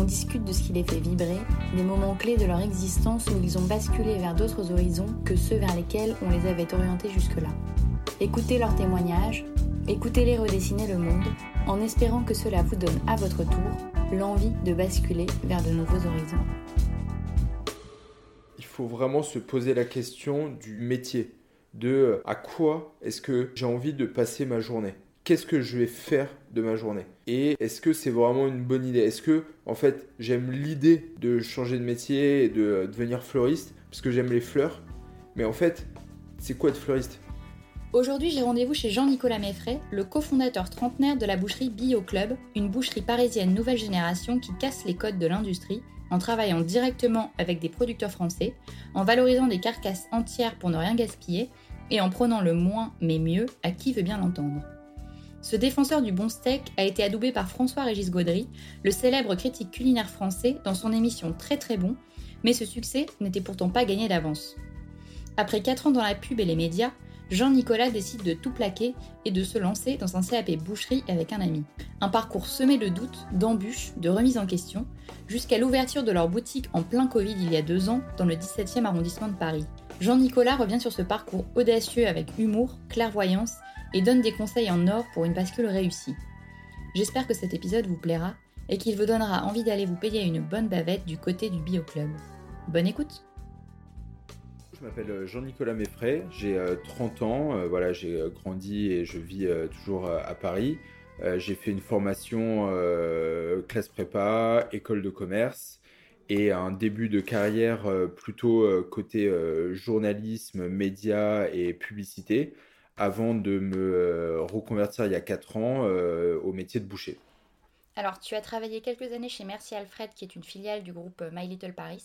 On discute de ce qui les fait vibrer, des moments clés de leur existence où ils ont basculé vers d'autres horizons que ceux vers lesquels on les avait orientés jusque-là. Écoutez leurs témoignages, écoutez-les redessiner le monde, en espérant que cela vous donne à votre tour l'envie de basculer vers de nouveaux horizons. Il faut vraiment se poser la question du métier, de à quoi est-ce que j'ai envie de passer ma journée? Qu'est-ce que je vais faire de ma journée Et est-ce que c'est vraiment une bonne idée? Est-ce que, en fait, j'aime l'idée de changer de métier et de devenir fleuriste? Parce que j'aime les fleurs. Mais en fait, c'est quoi être fleuriste? Aujourd'hui, j'ai rendez-vous chez Jean-Nicolas Meffray, le cofondateur trentenaire de la boucherie Bio Club, une boucherie parisienne nouvelle génération qui casse les codes de l'industrie en travaillant directement avec des producteurs français, en valorisant des carcasses entières pour ne rien gaspiller et en prenant le moins mais mieux à qui veut bien l'entendre. Ce défenseur du bon steak a été adoubé par François-Régis Gaudry, le célèbre critique culinaire français, dans son émission Très très bon, mais ce succès n'était pourtant pas gagné d'avance. Après 4 ans dans la pub et les médias, Jean-Nicolas décide de tout plaquer et de se lancer dans un CAP boucherie avec un ami. Un parcours semé de doutes, d'embûches, de remises en question, jusqu'à l'ouverture de leur boutique en plein Covid il y a deux ans dans le 17e arrondissement de Paris. Jean-Nicolas revient sur ce parcours audacieux avec humour, clairvoyance et donne des conseils en or pour une bascule réussie. J'espère que cet épisode vous plaira et qu'il vous donnera envie d'aller vous payer une bonne bavette du côté du Bio Club. Bonne écoute Je m'appelle Jean-Nicolas Meffray, j'ai 30 ans, euh, voilà, j'ai euh, grandi et je vis euh, toujours à Paris. j'ai fait une formation classe prépa, école de commerce et un début de carrière plutôt côté journalisme, médias et publicité avant de me reconvertir il y a 4 ans au métier de boucher. Alors, tu as travaillé quelques années chez Merci Alfred, qui est une filiale du groupe My Little Paris.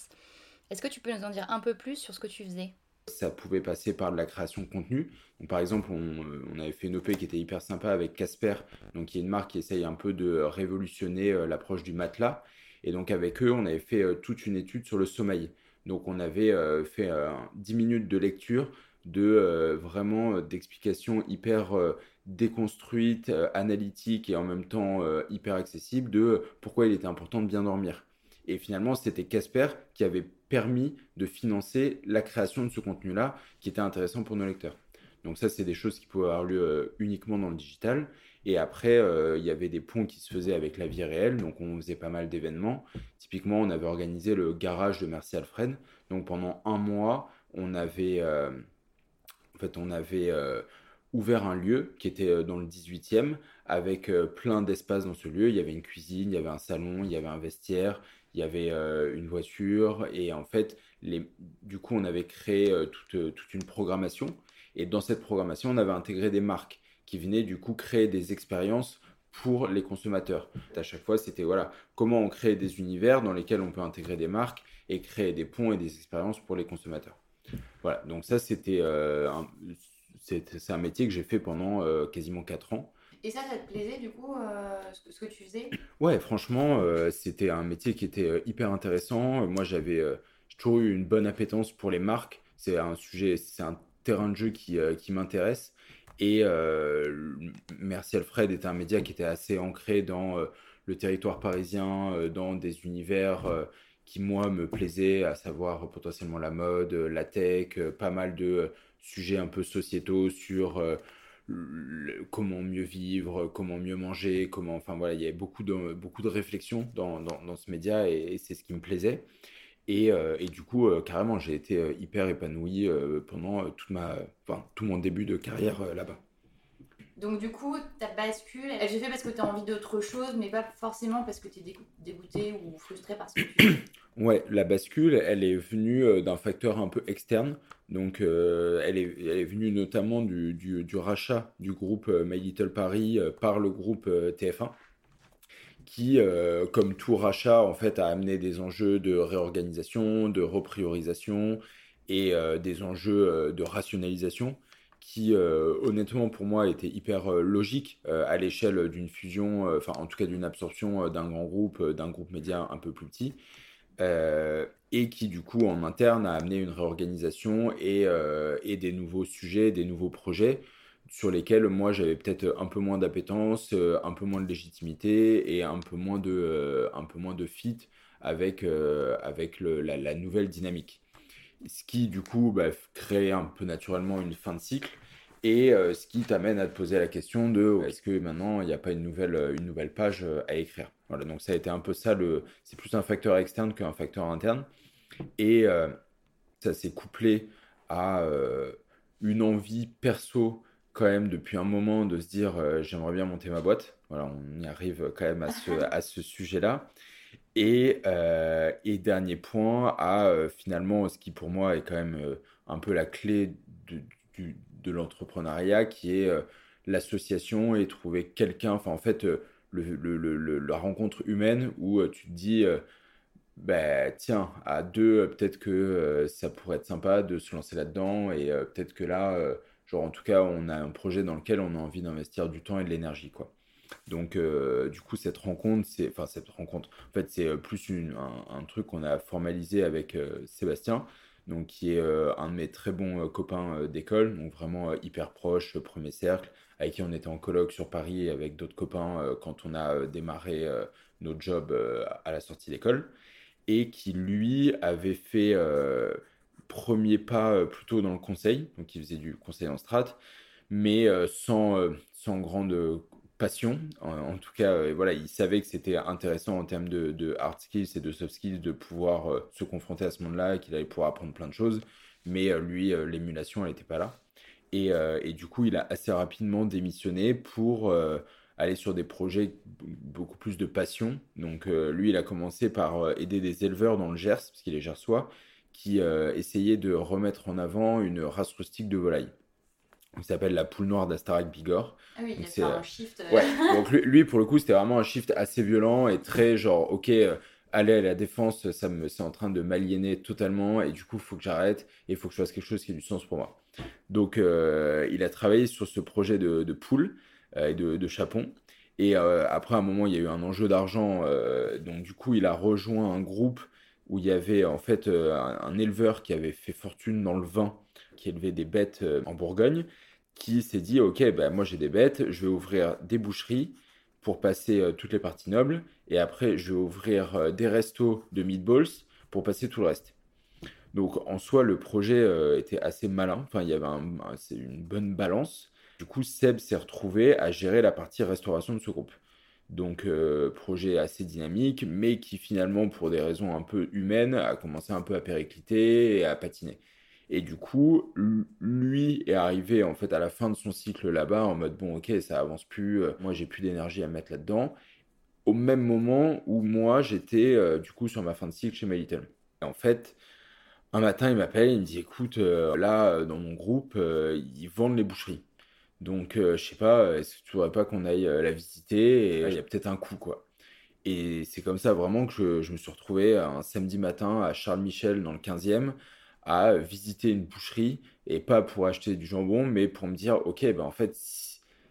Est-ce que tu peux nous en dire un peu plus sur ce que tu faisais? Ça pouvait passer par de la création de contenu. Donc, par exemple, on, avait fait une OP qui était hyper sympa avec Casper, donc qui est une marque qui essaye un peu de révolutionner l'approche du matelas. Et donc avec eux, on avait fait toute une étude sur le sommeil. Donc on avait fait 10 minutes de lecture de vraiment d'explications hyper déconstruites, analytiques et en même temps hyper accessibles de pourquoi il était important de bien dormir. Et finalement, c'était Casper qui avait permis de financer la création de ce contenu-là qui était intéressant pour nos lecteurs. Donc ça, c'est des choses qui pouvaient avoir lieu uniquement dans le digital. Et après, il y avait des ponts qui se faisaient avec la vie réelle. Donc on faisait pas mal d'événements. Typiquement, on avait organisé le garage de Merci Alfred. Donc pendant un mois, on avait, fait, on avait ouvert un lieu qui était dans le 18e avec plein d'espaces dans ce lieu. Il y avait une cuisine, il y avait un salon, il y avait un vestiaire, il y avait une voiture. Et en fait, du coup, on avait créé toute, toute une programmation. Et dans cette programmation, on avait intégré des marques qui venaient du coup créer des expériences pour les consommateurs. À chaque fois, c'était voilà, comment on crée des univers dans lesquels on peut intégrer des marques et créer des ponts et des expériences pour les consommateurs. Voilà, donc ça, c'était euh, c'est un métier que j'ai fait pendant euh, quasiment 4 ans. Et ça, ça te plaisait du coup, euh, ce, que, tu faisais? Ouais, franchement, c'était un métier qui était hyper intéressant. Moi, j'avais toujours eu une bonne appétence pour les marques. C'est un sujet, c'est un terrain de jeu qui, qui m'intéresse. Et Merci Alfred était un média qui était assez ancré dans le territoire parisien, dans des univers qui, moi, me plaisaient, à savoir potentiellement la mode, la tech, pas mal de sujets un peu sociétaux sur comment mieux vivre, comment mieux manger, comment, enfin voilà, il y avait beaucoup de, beaucoup de réflexions dans, dans, ce média et c'est ce qui me plaisait. Euh, et, du coup, euh, carrément, j'ai été euh, hyper épanoui pendant toute ma, tout mon début de carrière là-bas. Donc du coup, ta bascule, elle s'est fait parce que tu as envie d'autre chose, mais pas forcément parce que tu es dégoûté ou frustré parce que tu... ouais, la bascule, elle est venue d'un facteur un peu externe. Donc elle, est, elle est venue notamment du, rachat du groupe My Little Paris par le groupe TF1 qui, euh, comme tout rachat, en fait, a amené des enjeux de réorganisation, de repriorisation et euh, des enjeux euh, de rationalisation qui, honnêtement, pour moi, étaient hyper logiques à l'échelle d'une fusion, enfin, en tout cas d'une absorption d'un grand groupe, d'un groupe média un peu plus petit. et qui du coup en interne a amené une réorganisation et, et des nouveaux sujets, des nouveaux projets sur lesquels moi j'avais peut-être un peu moins d'appétence, euh, un peu moins de légitimité et un peu moins de, euh, un peu moins de fit avec, euh, avec la, nouvelle dynamique. Ce qui du coup bah, crée un peu naturellement une fin de cycle et ce qui t'amène à te poser la question de est-ce que maintenant il n'y a pas une nouvelle, une nouvelle page à écrire? Voilà, donc ça a été un peu ça, le, c'est plus un facteur externe qu'un facteur interne. Et ça s'est couplé à une envie perso quand même depuis un moment de se dire euh, j'aimerais bien monter ma boîte. Voilà, on y arrive quand même à ce, à ce sujet-là. Et, euh, et, dernier point, à euh, finalement ce qui pour moi est quand même un peu la clé de, de l'entrepreneuriat, qui est l'association et trouver quelqu'un, enfin en fait la rencontre humaine où tu te dis, bah, tiens, à deux, peut-être que ça pourrait être sympa de se lancer là-dedans et peut-être que là en tout cas, on a un projet dans lequel on a envie d'investir du temps et de l'énergie, quoi. Donc, euh, du coup, cette rencontre, c'est, enfin, cette rencontre, en fait, c'est euh, plus un, truc qu'on a formalisé avec euh, Sébastien, donc qui est un de mes très bons copains d'école, donc vraiment hyper proche, premier cercle, avec qui on était en colloque sur Paris avec d'autres copains quand on a démarré notre job à la sortie d'école, et qui lui avait fait premier pas plutôt dans le conseil, donc il faisait du conseil en strat, mais sans, sans grande passion. En, tout cas, voilà, il savait que c'était intéressant en termes de, hard skills et de soft skills de pouvoir se confronter à ce monde-là, qu'il allait pouvoir apprendre plein de choses, mais lui, l'émulation, elle n'était pas là. Et, et, du coup, il a assez rapidement démissionné pour aller sur des projets beaucoup plus de passion. Donc lui, il a commencé par aider des éleveurs dans le Gers, parce qu'il est gersois, qui euh, essayait de remettre en avant une race rustique de volaille. Il s'appelle la poule noire d'Astarac Bigorre. Ah oui, il a fait un euh, shift. Euh. Ouais. Donc lui, pour le coup, c'était vraiment un shift assez violent et très genre, ok, aller à la défense, ça me, c'est en train de m'aliéner totalement et du coup, il faut que j'arrête et il faut que je fasse quelque chose qui ait du sens pour moi. Donc, il a travaillé sur ce projet de, de poule et de, de chapon. Et après, à un moment, il y a eu un enjeu d'argent. donc, du coup, il a rejoint un groupe où il y avait en fait euh, un, éleveur qui avait fait fortune dans le vin, qui élevait des bêtes euh, en Bourgogne, qui s'est dit ok, ben moi j'ai des bêtes, je vais ouvrir des boucheries pour passer euh, toutes les parties nobles, et après je vais ouvrir des restos de meatballs pour passer tout le reste. Donc en soi, le projet était assez malin, enfin il y avait une bonne balance. Du coup, Seb s'est retrouvé à gérer la partie restauration de ce groupe. Donc, euh, projet assez dynamique, mais qui finalement, pour des raisons un peu humaines, a commencé un peu à péricliter et à patiner. Et du coup, lui est arrivé en fait à la fin de son cycle là-bas en mode bon, ok, ça avance plus, moi j'ai plus d'énergie à mettre là-dedans. Au même moment où moi j'étais du coup sur ma fin de cycle chez My Little. Et en fait, un matin, il m'appelle, il me dit écoute, là dans mon groupe, ils vendent les boucheries. Donc, je sais pas, est-ce que tu voudrais pas qu'on aille la visiter il y a peut-être un coup, quoi. Et c'est comme ça vraiment que je, me suis retrouvé un samedi matin à Charles Michel dans le 15e à visiter une boucherie et pas pour acheter du jambon, mais pour me dire, ok, ben en fait,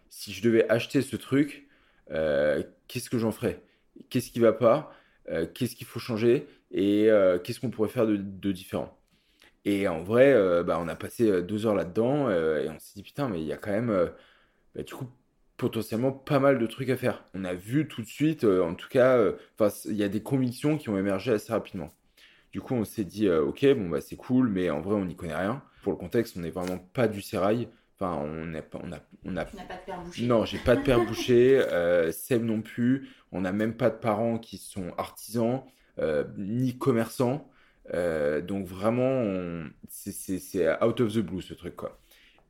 si, je devais acheter ce truc, euh, qu'est-ce que j'en ferais? Qu'est-ce qui va pas? Euh, Qu'est-ce qu'il faut changer? Et euh, qu'est-ce qu'on pourrait faire de, différent? Et en vrai, bah, on a passé deux heures là-dedans et on s'est dit, putain, mais il y a quand même, bah, du coup, potentiellement pas mal de trucs à faire. On a vu tout de suite, en tout cas, il y a des convictions qui ont émergé assez rapidement. Du coup, on s'est dit, euh, ok, bon, bah, c'est cool, mais en vrai, on n'y connaît rien. Pour le contexte, on n'est vraiment pas du sérail. Enfin, on n'a on a, on a... Tu pas de père bouché. Non, j'ai pas de père bouché. Euh, Seb non plus. On n'a même pas de parents qui sont artisans, euh, ni commerçants. Euh, donc vraiment, c'est out of the blue ce truc, quoi.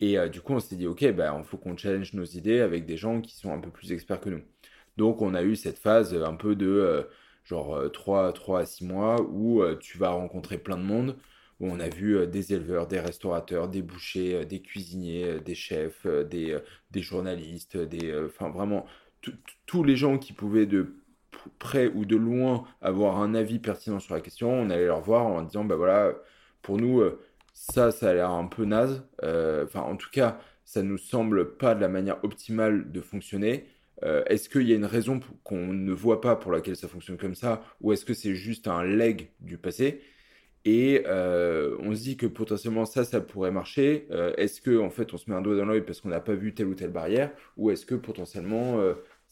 Et du coup, on s'est dit, ok, bah, il faut qu'on challenge nos idées avec des gens qui sont un peu plus experts que nous. Donc, on a eu cette phase un peu de genre 3, euh, 3 à 6 mois, où euh, tu vas rencontrer plein de monde, où on a vu euh, des éleveurs, des restaurateurs, des bouchers, des cuisiniers, des chefs, des, des journalistes, des, enfin vraiment tous les gens qui pouvaient de près ou de loin avoir un avis pertinent sur la question, on allait leur voir en disant, bah voilà, pour nous, ça, ça a l'air un peu naze. Enfin, en tout cas, ça nous semble pas de la manière optimale de fonctionner. Euh, est-ce qu'il y a une raison qu'on ne voit pas pour laquelle ça fonctionne comme ça, ou est-ce que c'est juste un leg du passé? Et euh, on se dit que potentiellement ça, ça pourrait marcher. Euh, est-ce que en fait on se met un doigt dans l'œil parce qu'on n'a pas vu telle ou telle barrière, ou est-ce que potentiellement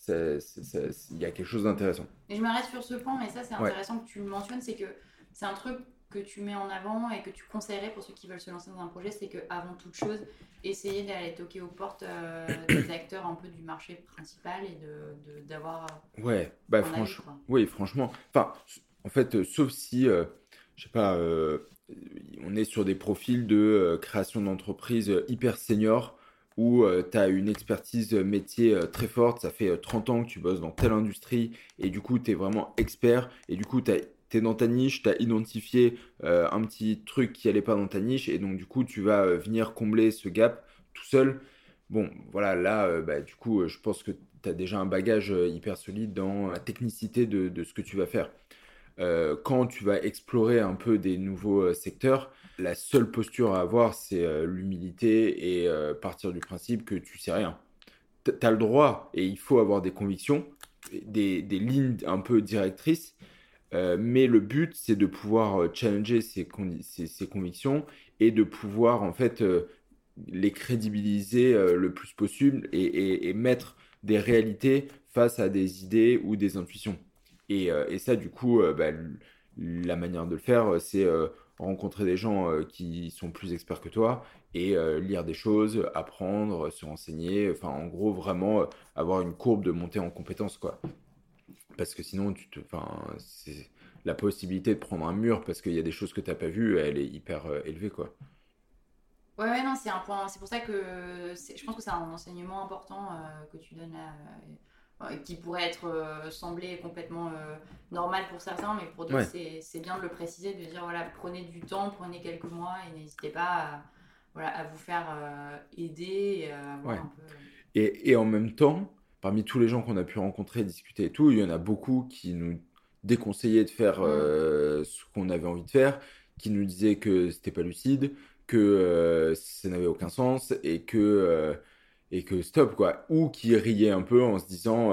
il y a quelque chose d'intéressant? Et je m'arrête sur ce point, mais ça c'est intéressant que tu le mentionnes, c'est que c'est un truc que tu mets en avant et que tu conseillerais pour ceux qui veulent se lancer dans un projet, c'est que avant toute chose, essayer d'aller toquer aux portes euh, des acteurs un peu du marché principal et de d'avoir. ouais, bah franchement, oui, franchement. Enfin, en fait, euh, sauf si, euh, je sais pas, on est sur des profils de création d'entreprise hyper senior où tu as une expertise métier très forte, ça fait 30 ans que tu bosses dans telle industrie et du coup tu es vraiment expert et du coup tu as tu dans ta niche, tu as identifié euh, un petit truc qui allait pas dans ta niche, et donc du coup, tu vas euh, venir combler ce gap tout seul. Bon, voilà, là, euh, bah, du coup, je pense que tu as déjà un bagage hyper solide dans la technicité de, ce que tu vas faire. quand tu vas explorer un peu des nouveaux secteurs, la seule posture à avoir, c'est l'humilité et partir du principe que tu sais rien. Tu as le droit et il faut avoir des convictions, des lignes un peu directrices, euh, mais le but, c'est de pouvoir euh, challenger ces, convictions et de pouvoir en fait euh, les crédibiliser le plus possible et, mettre des réalités face à des idées ou des intuitions. Et, ça, du coup, bah, la manière de le faire, c'est rencontrer des gens qui sont plus experts que toi et lire des choses, apprendre, se renseigner, enfin en gros vraiment avoir une courbe de montée en compétences quoi parce que sinon, tu te, enfin, la possibilité de prendre un mur parce qu'il y a des choses que tu n'as pas vues, elle est hyper euh, élevée, quoi. Ouais, ouais, non, c'est un point. C'est pour ça que je pense que c'est un enseignement important euh, que tu donnes là, euh, qui pourrait être semblé complètement normal pour certains, mais pour d'autres, c'est bien de le préciser, de dire voilà, prenez du temps, prenez quelques mois et n'hésitez pas à, voilà, à vous faire aider et, un peu... et, et en même temps, parmi tous les gens qu'on a pu rencontrer, discuter et tout, il y en a beaucoup qui nous déconseillaient de faire euh, ce qu'on avait envie de faire, qui nous disaient que c'était pas lucide, que euh, ça n'avait aucun sens et que euh, et que stop quoi, ou qui riaient un peu en se disant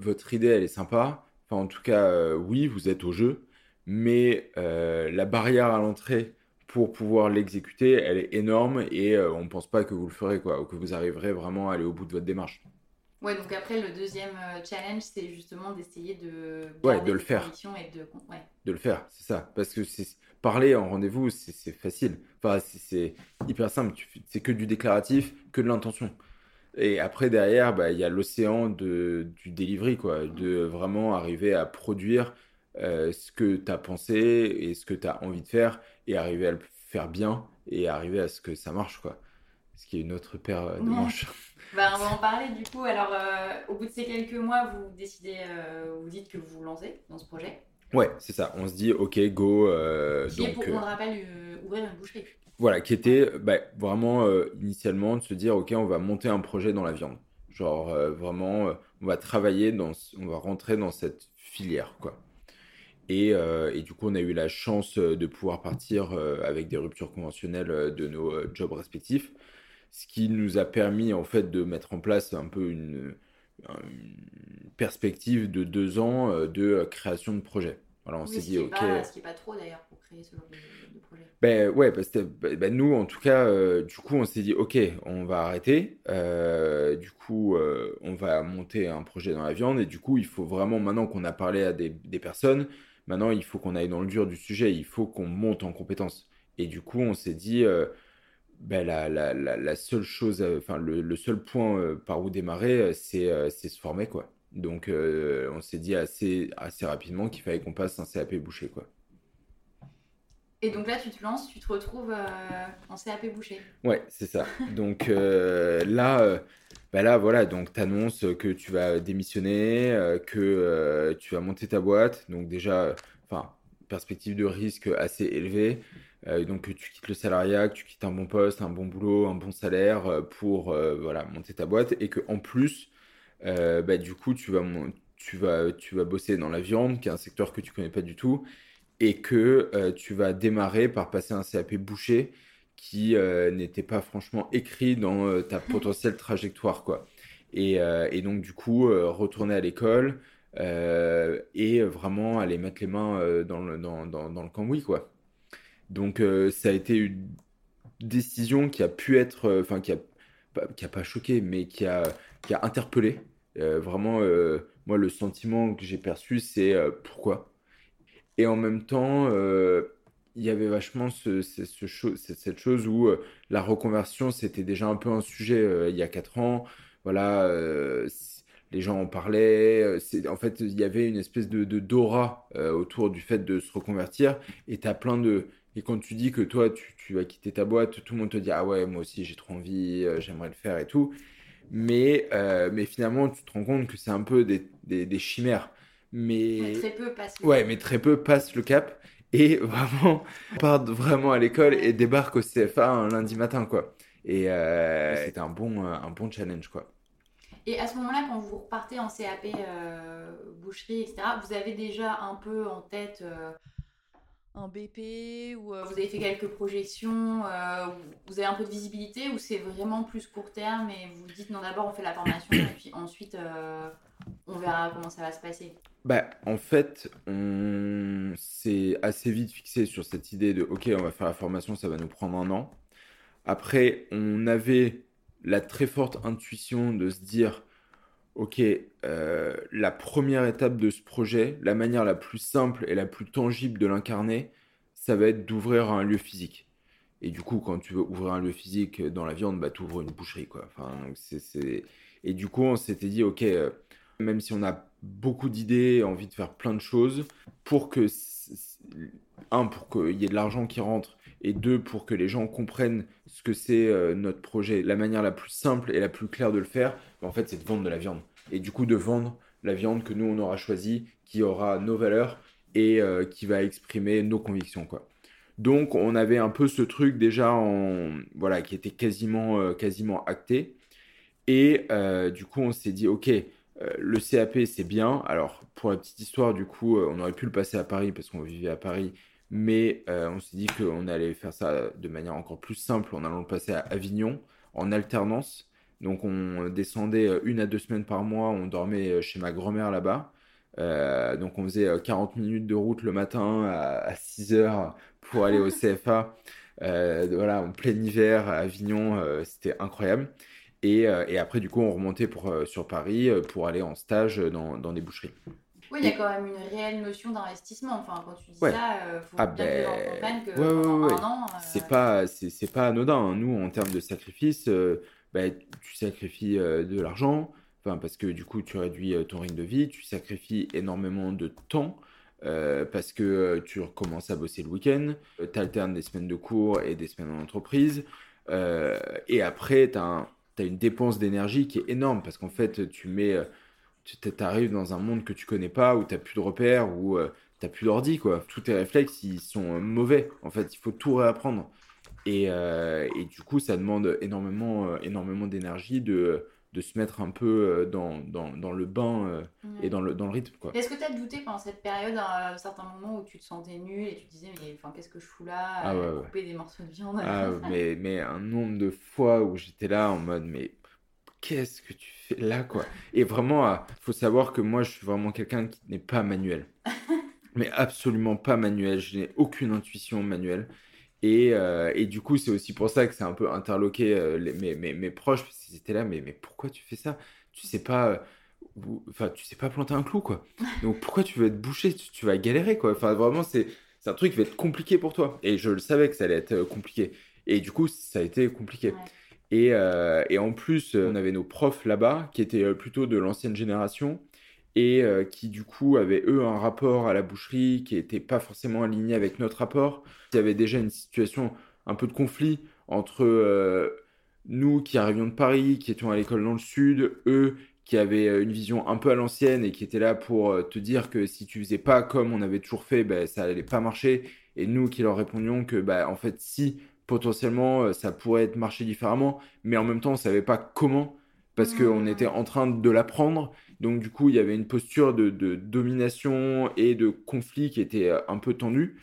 votre idée elle est sympa, enfin en tout cas oui vous êtes au jeu, mais la barrière à l'entrée pour pouvoir l'exécuter elle est énorme et on pense pas que vous le ferez quoi, ou que vous arriverez vraiment à aller au bout de votre démarche. Ouais, donc après, le deuxième euh, challenge, c'est justement d'essayer de. Ouais, de le faire. Et de... Ouais. de le faire, c'est ça. Parce que parler en rendez-vous, c'est facile. Enfin, c'est hyper simple. C'est que du déclaratif, que de l'intention. Et après, derrière, bah, il y a l'océan du delivery, quoi. De vraiment arriver à produire euh, ce que tu as pensé et ce que tu as envie de faire et arriver à le faire bien et arriver à ce que ça marche, quoi. Ce qui est une autre paire de Ouais. manches. Bah, on va en parler du coup. Alors, euh, au bout de ces quelques mois, vous décidez, euh, vous dites que vous vous lancez dans ce projet. Ouais, c'est ça. On se dit, ok, go. euh, Qui est, donc, pour euh, qu'on le rappelle, ouvrir une boucherie. Voilà, qui était bah, vraiment initialement de se dire, ok, on va monter un projet dans la viande. Genre vraiment, on va travailler dans, on va rentrer dans cette filière, quoi. Et, euh, et du coup, on a eu la chance de pouvoir partir euh, avec des ruptures conventionnelles de nos euh, jobs respectifs, ce qui nous a permis en fait de mettre en place un peu une, une perspective de deux ans euh, de euh, création de projet. Voilà, on Oui, s'est dit, ok. pas- ce qui est pas trop d'ailleurs pour créer ce genre de, de projet. Ben ouais, parce que ben, ben, nous, en tout cas, euh, du coup, on s'est dit, ok, on va arrêter. Euh, du coup, euh, on va monter un projet dans la viande. Et du coup, il faut vraiment, maintenant qu'on a parlé à des, des personnes, maintenant, il faut qu'on aille dans le dur du sujet. Il faut qu'on monte en compétences. Et du coup, on s'est dit, ben, la, la, la, la seule chose, euh, enfin, le, le seul point euh, par où démarrer, euh, c'est se former, quoi. Donc, on s'est dit assez, assez rapidement qu'il fallait qu'on passe un CAP boucher, quoi. Et donc là, tu te lances, tu te retrouves euh, en CAP boucher. Ouais, c'est ça. Donc euh, là, euh, bah là, voilà, donc tu annonces que tu vas démissionner, que tu vas monter ta boîte. Donc déjà, enfin, perspective de risque assez élevée. Euh, donc que tu quittes le salariat, que tu quittes un bon poste, un bon boulot, un bon salaire euh, pour euh, voilà, monter ta boîte. Et que en plus, bah, du coup, tu vas, tu vas, tu vas bosser dans la viande, qui est un secteur que tu connais pas du tout. Et que tu vas démarrer par passer un CAP boucher qui n'était pas franchement écrit dans ta potentielle trajectoire, quoi. Et, euh, et donc, du coup, euh, retourner à l'école euh, et vraiment aller mettre les mains dans le, dans, dans, dans le cambouis, quoi. Donc, euh, ça a été une décision qui a pu être, euh, enfin, qui a, qui a pas choqué, mais qui a, qui a interpellé. Euh, vraiment, moi, le sentiment que j'ai perçu, c'est pourquoi? Et en même temps, il y avait vachement ce, cette chose où la reconversion, c'était déjà un peu un sujet il y a quatre ans. Voilà, les gens en parlaient. en fait, il y avait une espèce de, d'aura autour du fait de se reconvertir. Et t'as plein de... Et quand tu dis que toi, tu, tu vas quitter ta boîte, tout le monde te dit, ah ouais, moi aussi, j'ai trop envie, euh, j'aimerais le faire et tout. Mais, euh, mais finalement, tu te rends compte que c'est un peu des, des, des chimères. Mais... Mais très peu passent. le- Ouais, mais très peu passent le cap et vraiment partent vraiment à l'école et débarquent au CFA un lundi matin, quoi. Et euh, c'était un bon, euh, un bon challenge, quoi. Et à ce moment-là, quand vous repartez en CAP boucherie, etc., vous avez déjà un peu en tête un BP ou euh, vous avez fait quelques projections, euh, vous avez un peu de visibilité ou c'est vraiment plus court terme et vous dites non, d'abord on fait la formation et puis ensuite euh, on verra comment ça va se passer? Bah, en fait, on s'est assez vite fixé sur cette idée de, OK, on va faire la formation, ça va nous prendre un an. Après, on avait la très forte intuition de se dire, OK, euh, la première étape de ce projet, la manière la plus simple et la plus tangible de l'incarner, ça va être d'ouvrir un lieu physique. Et du coup, quand tu veux ouvrir un lieu physique dans la viande, bah, tu ouvres une boucherie, quoi. Enfin, c'est... Et du coup, on s'était dit, OK, euh, même si on a beaucoup d'idées, envie de faire plein de choses, pour que, c- c- un, pour qu'il y ait de l'argent qui rentre, et deux, pour que les gens comprennent ce que c'est euh, notre projet, la manière la plus simple et la plus claire de le faire, en fait, c'est de vendre de la viande. Et du coup, de vendre la viande que nous, on aura choisie, qui aura nos valeurs et euh, qui va exprimer nos convictions, quoi. Donc, on avait un peu ce truc déjà en, voilà, qui était quasiment, euh, quasiment acté. Et du coup, on s'est dit, OK, le CAP, c'est bien. Alors, pour la petite histoire, du coup, on aurait pu le passer à Paris parce qu'on vivait à Paris. Mais euh, on s'est dit qu'on allait faire ça de manière encore plus simple en allant le passer à Avignon en alternance. Donc, on descendait euh, une à deux semaines par mois. On dormait euh, chez ma grand-mère là-bas. Euh, donc, on faisait euh, 40 minutes de route le matin à, à 6 heures pour aller au CFA. Euh, voilà, en plein hiver à Avignon, c'était incroyable. Et, et après, du coup, on remontait pour, sur Paris pour aller en stage dans, dans des boucheries. Oui, il y a quand même une réelle notion d'investissement. Enfin, quand tu dis Ouais. ça, euh, faut Ah bien que ben, que ouais, ouais, pendant ouais, un ouais. an, euh, C'est pas, c'est, c'est pas anodin. hein. Nous, en termes de sacrifice, euh, bah, tu sacrifies euh, de l'argent, parce que du coup, tu réduis ton rythme de vie, tu sacrifies énormément de temps, parce que tu recommences à bosser le week-end, tu alternes des semaines de cours et des semaines en entreprise. et après, tu as, une dépense d'énergie qui est énorme parce qu'en fait, tu mets, tu arrives dans un monde que tu connais pas, où tu n'as plus de repères, où euh, tu n'as plus d'ordi, quoi. Tous tes réflexes, ils sont mauvais. En fait, il faut tout réapprendre. Et, euh, et du coup, ça demande énormément, euh, énormément d'énergie de, de se mettre un peu euh, dans, dans, dans le bain euh, et dans le, dans le rythme, quoi. Est-ce que tu as douté pendant cette période à un certain moment où tu te sentais nul et tu te disais, mais enfin, qu'est-ce que je fous là Ah ouais, ouais. couper des morceaux de viande? Ah, mais, mais un nombre de fois où j'étais là en mode, mais qu'est-ce que tu fais là, quoi? Et vraiment, il faut savoir que moi, je suis vraiment quelqu'un qui n'est pas manuel. Mais absolument pas manuel. Je n'ai aucune intuition manuelle. Et, euh, et du coup, c'est aussi pour ça que c'est un peu interloqué euh, les- mes, mes, mes proches, parce qu'ils étaient là, mais, mais pourquoi tu fais ça? Tu sais pas, euh, où- enfin, tu sais pas planter un clou, quoi. Donc pourquoi tu veux être bouché? Tu, tu vas galérer, quoi. Enfin, vraiment, c'est, un truc qui va être compliqué pour toi. Et je le savais que ça allait être compliqué. Et du coup, ça a été compliqué. Et, euh, et en plus, euh, on avait nos profs là-bas qui étaient euh, plutôt de l'ancienne génération et qui du coup avaient eux un rapport à la boucherie qui n'était pas forcément aligné avec notre rapport. Il y avait déjà une situation un peu de conflit entre nous qui arrivions de Paris, qui étions à l'école dans le sud, eux qui avaient une vision un peu à l'ancienne et qui étaient là pour te dire que si tu faisais pas comme on avait toujours fait, ben, ça allait pas marcher. Et nous qui leur répondions que bah, en fait si potentiellement euh, ça pourrait être marché différemment, mais en même temps on savait pas comment parce qu'on était en train de l'apprendre. Donc du coup, il y avait une posture de, de domination et de conflit qui était euh, un peu tendue.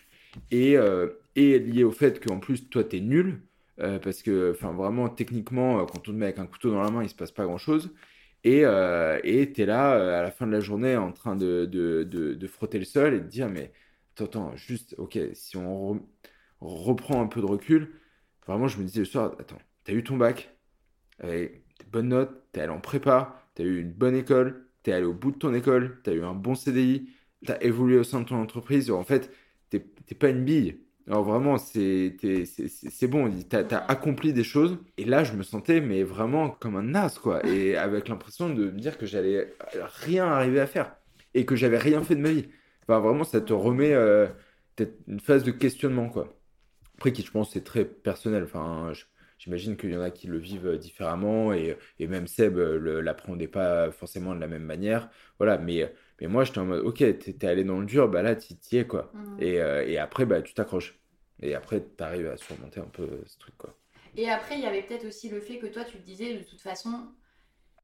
Et, euh, et lié au fait qu'en plus, toi, t'es nul. euh, parce que, enfin, vraiment, techniquement, quand on te met avec un couteau dans la main, il se passe pas grand-chose. Et euh, et t'es là, euh, à la fin de la journée, en train de, de, de, de frotter le sol et de dire, mais attends, attends, juste, ok, si on re- reprend un peu de recul, vraiment, je me disais le soir, attends, t'as eu ton bac, avec des bonnes notes, t'es allé en prépa, t'as eu une bonne école, t'es allé au bout de ton école, t'as eu un bon CDI, t'as évolué au sein de ton entreprise, en fait, t'es t'es pas une bille. Alors vraiment, c'est bon, t'as t'as accompli des choses. Et là, je me sentais mais vraiment comme un as, quoi. Et avec l'impression de me dire que j'allais rien arriver à faire. Et que j'avais rien fait de ma vie. Enfin, vraiment, ça te remet euh, une phase de questionnement, quoi. Après, qui, je pense, c'est très personnel. Enfin, j'imagine qu'il y en a qui le vivent différemment et, et même Seb euh, le- l'appréhendait pas forcément de la même manière. Voilà, mais, mais moi, j'étais en mode, ok, t'es allé dans le dur, bah là, t'y es, quoi. Mhm. Et, euh, et après, bah, tu t'accroches. Et après, t'arrives à surmonter un peu ce truc, quoi. Et après, il y avait peut-être aussi le fait que toi, tu te disais, de toute façon,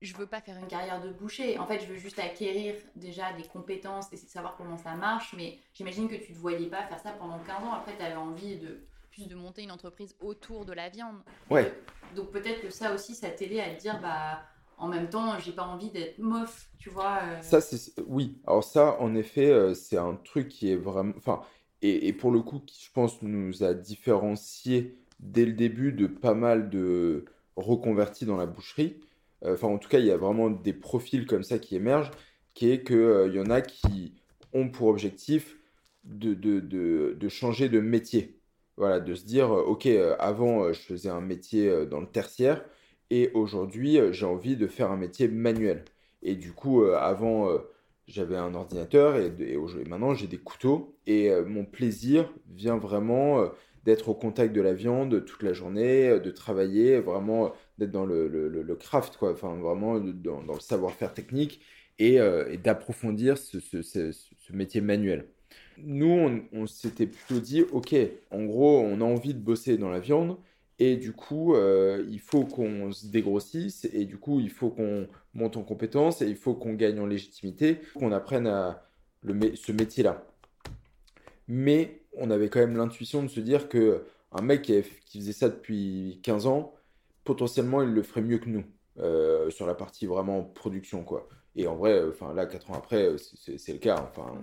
je veux pas faire une carrière de boucher. En fait, je veux juste acquérir déjà des compétences, essayer de savoir comment ça marche. Mais j'imagine que tu te voyais pas faire ça pendant 15 ans. Après, tu avais envie de plus de monter une entreprise autour de la viande. Ouais. Donc peut-être que ça aussi, ça t'aidait à te dire, bah, en même temps, j'ai pas envie d'être mof, tu vois. euh. Ça, c'est... Oui, alors ça, en effet, euh, c'est un truc qui est vraiment... Enfin, et, et pour le coup, qui, je pense, nous a différenciés dès le début de pas mal de reconvertis dans la boucherie. Euh, Enfin, en tout cas, il y a vraiment des profils comme ça qui émergent, qui est qu'il y en a qui ont pour objectif de, de, de, de changer de métier. Voilà, de se dire, euh, OK, euh, avant, euh, je faisais un métier dans le tertiaire, et aujourd'hui, j'ai envie de faire un métier manuel. Et du coup, avant, j'avais un ordinateur et, maintenant, j'ai des couteaux. Et mon plaisir vient vraiment d'être au contact de la viande toute la journée, de travailler, vraiment d'être dans le, craft, quoi. Enfin, vraiment dans, le savoir-faire technique et, d'approfondir ce métier manuel. Nous, on, s'était plutôt dit, OK, en gros, on a envie de bosser dans la viande. Et du coup, euh, il faut qu'on se dégrossisse et du coup, il faut qu'on monte en compétences et il faut qu'on gagne en légitimité, qu'on apprenne à ce métier-là. Mais on avait quand même l'intuition de se dire que un mec qui faisait ça depuis 15 ans, potentiellement, il le ferait mieux que nous euh, sur la partie vraiment production, quoi. Et en vrai, euh, enfin là, 4 ans après, euh, c'est le cas. Enfin,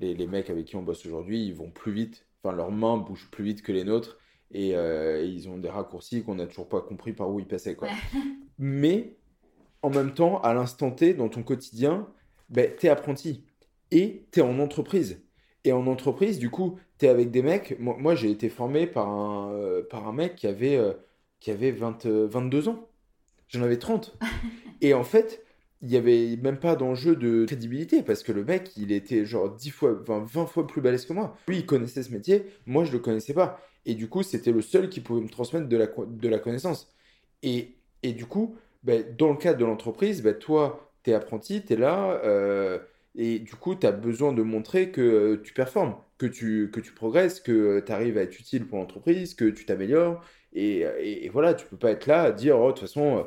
les, les mecs avec qui on bosse aujourd'hui, ils vont plus vite. Enfin, leurs mains bougent plus vite que les nôtres. Et, euh, et ils ont des raccourcis qu'on n'a toujours pas compris par où ils passaient, quoi. Mais en même temps, à l'instant T, dans ton quotidien, ben, t'es apprenti et t'es en entreprise. Et en entreprise, du coup, t'es avec des mecs. Moi, moi, j'ai été formé par un, euh, par un mec qui avait, euh, qui avait 20, euh, 22 ans. J'en avais 30. Et en fait, il y avait même pas d'enjeu de crédibilité parce que le mec, il était genre 10 fois, 20, 20 fois plus balèze que moi. Lui, il connaissait ce métier, moi, je le connaissais pas. Et du coup, c'était le seul qui pouvait me transmettre de la, de la connaissance. Et, et du coup, ben, dans le cadre de l'entreprise, ben, toi, tu es apprenti, tu es là, euh, et du coup, tu as besoin de montrer que tu performes, que tu, que tu progresses, que tu arrives à être utile pour l'entreprise, que tu t'améliores. Et, et, voilà, tu peux pas être là à dire, oh, de toute façon, euh,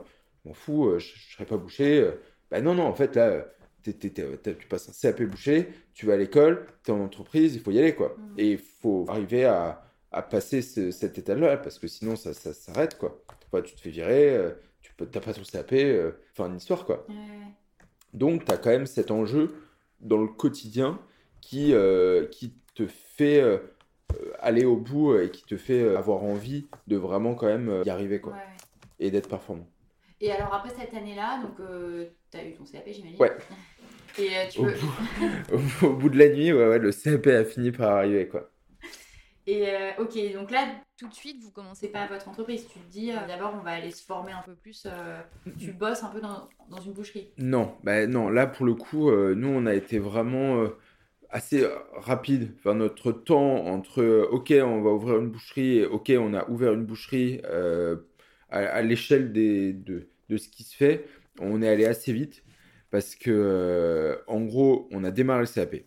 m'en fous, euh, je, ne serai pas bouché. Ben non, non, en fait, là, tu passes un CAP bouché, tu vas à l'école, tu es en entreprise, il faut y aller, quoi. Mmh. Et il faut arriver à, à passer cet état-là, parce que sinon, ça, ça s'arrête, quoi. Enfin, tu te fais virer, tu t'as pas ton CAP, enfin, une histoire, quoi. Donc, tu as quand même cet enjeu dans le quotidien qui, euh, qui te fait euh, aller au bout et qui te fait euh, avoir envie de vraiment quand même y arriver quoi. Et d'être performant. Et alors après cette année-là, donc tu as eu ton CAP j'imagine Ouais. Et tu au, bout, au, bout, de la nuit, ouais, ouais, le CAP a fini par arriver quoi. Et euh, ok, donc là, tout de suite, vous commencez pas à votre entreprise. Tu te dis, euh, d'abord, on va aller se former un peu plus. Euh, tu bosses un peu dans, dans une boucherie. Non, bah non. Là, pour le coup, nous, on a été vraiment assez rapide. Enfin, notre temps entre, ok, on va ouvrir une boucherie, et ok, on a ouvert une boucherie à, l'échelle de, de, ce qui se fait, on est allé assez vite parce que, en gros, on a démarré le CAP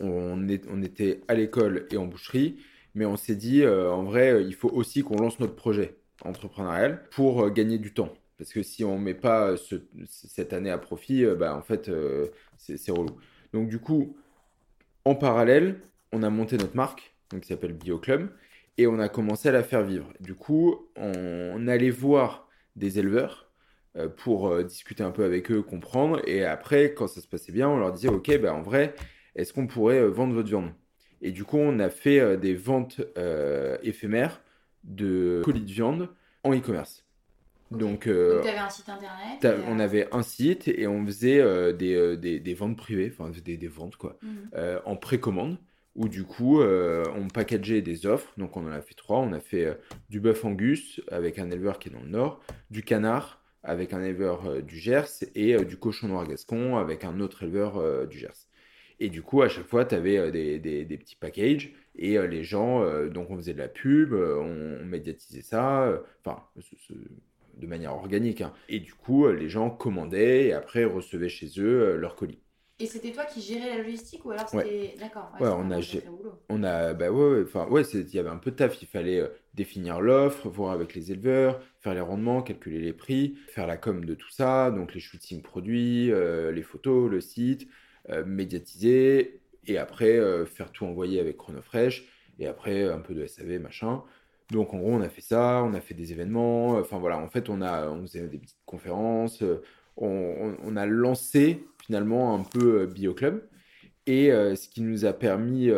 on, était à l'école et en boucherie, mais on s'est dit, euh, en vrai, il faut aussi qu'on lance notre projet entrepreneurial pour euh, gagner du temps. Parce que si on ne met pas cette année à profit, euh, bah, en fait, c'est relou. Donc du coup, en parallèle, on a monté notre marque, donc, qui s'appelle BioClub, et on a commencé à la faire vivre. Du coup, on, allait voir des éleveurs pour discuter un peu avec eux, comprendre, et après, quand ça se passait bien, on leur disait, ok, bah, en vrai, est-ce qu'on pourrait euh, vendre votre viande? Et du coup, on a fait euh, des ventes euh, éphémères de colis de viande en e-commerce. Donc, tu avais un site internet On avait un site et on faisait des, des, ventes privées, enfin des, des ventes quoi, mhm. en précommande, où du coup on packageait des offres. Donc on en a fait trois. On a fait du bœuf angus avec un éleveur qui est dans le nord, du canard avec un éleveur du Gers et du cochon noir gascon avec un autre éleveur du Gers. Et du coup, à chaque fois, tu avais euh, des, petits packages et euh, les gens, euh, donc on faisait de la pub, on, médiatisait ça, enfin, de manière organique. Hein. Et du coup, les gens commandaient et après recevaient chez eux leurs colis. Et c'était toi qui gérais la logistique ou alors c'était. D'accord. Ouais, on, a on a. Bah ouais, enfin, ouais, il y avait un peu de taf. Il fallait définir l'offre, voir avec les éleveurs, faire les rendements, calculer les prix, faire la com de tout ça, donc les shootings produits, les photos, le site. Euh, médiatiser et après euh, faire tout envoyer avec Chronofresh et après un peu de SAV machin. Donc en gros on a fait ça, on a fait des événements, enfin voilà, en fait on a on faisait des petites conférences, euh, on, a lancé finalement un peu BioClub et ce qui nous a permis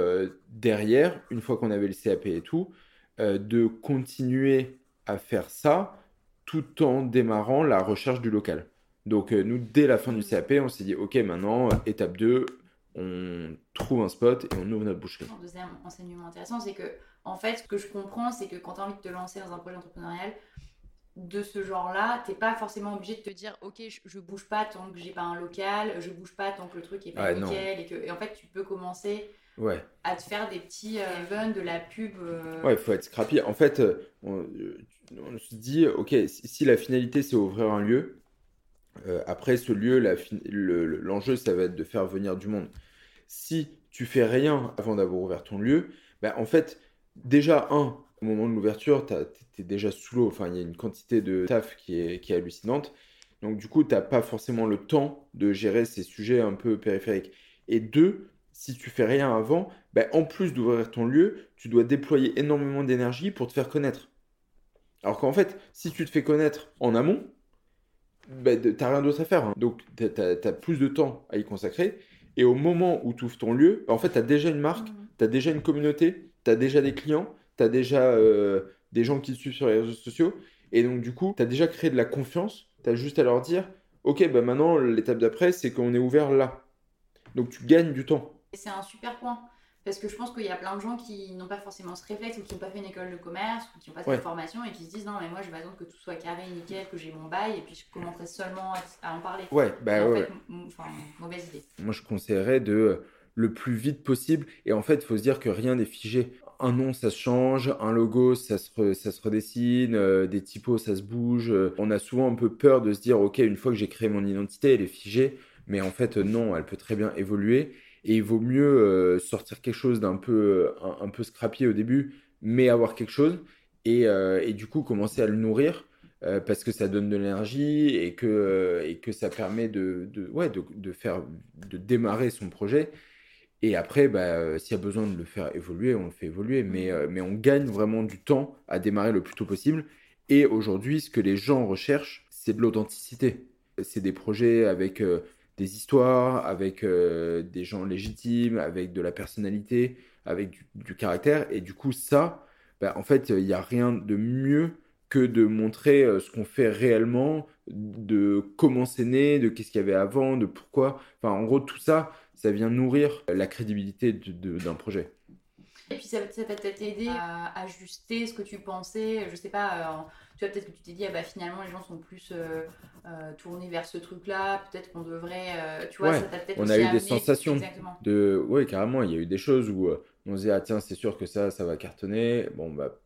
derrière, une fois qu'on avait le CAP et tout, de continuer à faire ça tout en démarrant la recherche du local. Donc euh, nous, dès la fin du CAP, on s'est dit, ok, maintenant, euh, étape 2, on trouve un spot et on ouvre notre boucherie. Deuxième enseignement intéressant, c'est que, en fait, ce que je comprends, c'est que quand tu as envie de te lancer dans un projet entrepreneurial, de ce genre-là, t'es pas forcément obligé de te dire ok je, bouge pas tant que j'ai pas un local, je bouge pas tant que le truc est pas nickel et que et en fait tu peux commencer ouais. à te faire des petits euh, events, de la pub. Ouais, il faut être scrappy. En fait, on, se dit ok si la finalité c'est ouvrir un lieu, euh, après ce lieu, l'enjeu, ça va être de faire venir du monde. Si tu fais rien avant d'avoir ouvert ton lieu, bah, en fait, déjà, un, au moment de l'ouverture, tu es déjà sous l'eau. Enfin, il y a une quantité de taf qui est, qui est hallucinante. Donc, du coup, tu n'as pas forcément le temps de gérer ces sujets un peu périphériques. Et deux, si tu fais rien avant, bah, en plus d'ouvrir ton lieu, tu dois déployer énormément d'énergie pour te faire connaître. Alors qu'en fait, si tu te fais connaître en amont, bah, t'as rien d'autre à faire. Hein. Donc, t'as as plus de temps à y consacrer. Et au moment où tu ouvres ton lieu, en fait, t'as déjà une marque, mmh. t'as déjà une communauté, t'as déjà des clients, t'as déjà euh, des gens qui te suivent sur les réseaux sociaux. Et donc, du coup, t'as déjà créé de la confiance. T'as juste à leur dire, OK, bah maintenant, l'étape d'après, c'est qu'on est ouvert là. Donc, tu gagnes du temps. C'est un super point. Parce que je pense qu'il y a plein de gens qui n'ont pas forcément ce réflexe ou qui n'ont pas fait une école de commerce ou qui n'ont pas fait de formation et qui se disent non mais moi je vais attendre que tout soit carré, nickel, que j'ai mon bail et puis je commencerai seulement à, en parler. Ouais, bah ouais. Fait, enfin, mauvaise idée. Moi je conseillerais de le plus vite possible et en fait il faut se dire que rien n'est figé. Un nom ça se change, un logo ça se, redessine, euh, des typos ça se bouge. On a souvent un peu peur de se dire ok une fois que j'ai créé mon identité elle est figée mais en fait non elle peut très bien évoluer et il vaut mieux euh, sortir quelque chose d'un peu, un, peu au début, mais avoir quelque chose. Et, euh, du coup, commencer à le nourrir. Euh, parce que ça donne de l'énergie et que, ça permet de, faire, de démarrer son projet. Et après, bah, s'il y a besoin de le faire évoluer, on le fait évoluer. Mais, mais on gagne vraiment du temps à démarrer le plus tôt possible. Et aujourd'hui, ce que les gens recherchent, c'est de l'authenticité. C'est des projets avec des histoires, avec euh, des gens légitimes, avec de la personnalité, avec du, caractère. Et du coup, ça, bah, en fait, il n'y a rien de mieux que de montrer euh, ce qu'on fait réellement, de comment c'est né, de qu'est-ce qu'il y avait avant, de pourquoi. Enfin, en gros, tout ça, ça vient nourrir la crédibilité d'un projet. Et puis ça, ça t'a peut-être aidé à ajuster ce que tu pensais, je sais pas, euh, tu vois, peut-être que tu t'es dit, ah bah finalement les gens sont plus euh, euh, tournés vers ce truc-là, peut-être qu'on devrait, tu vois, ça t'a peut-être On a eu des sensations de, oui, carrément, il y a eu des choses où on se disait, ah tiens, c'est sûr que ça, ça va cartonner, bon, bah,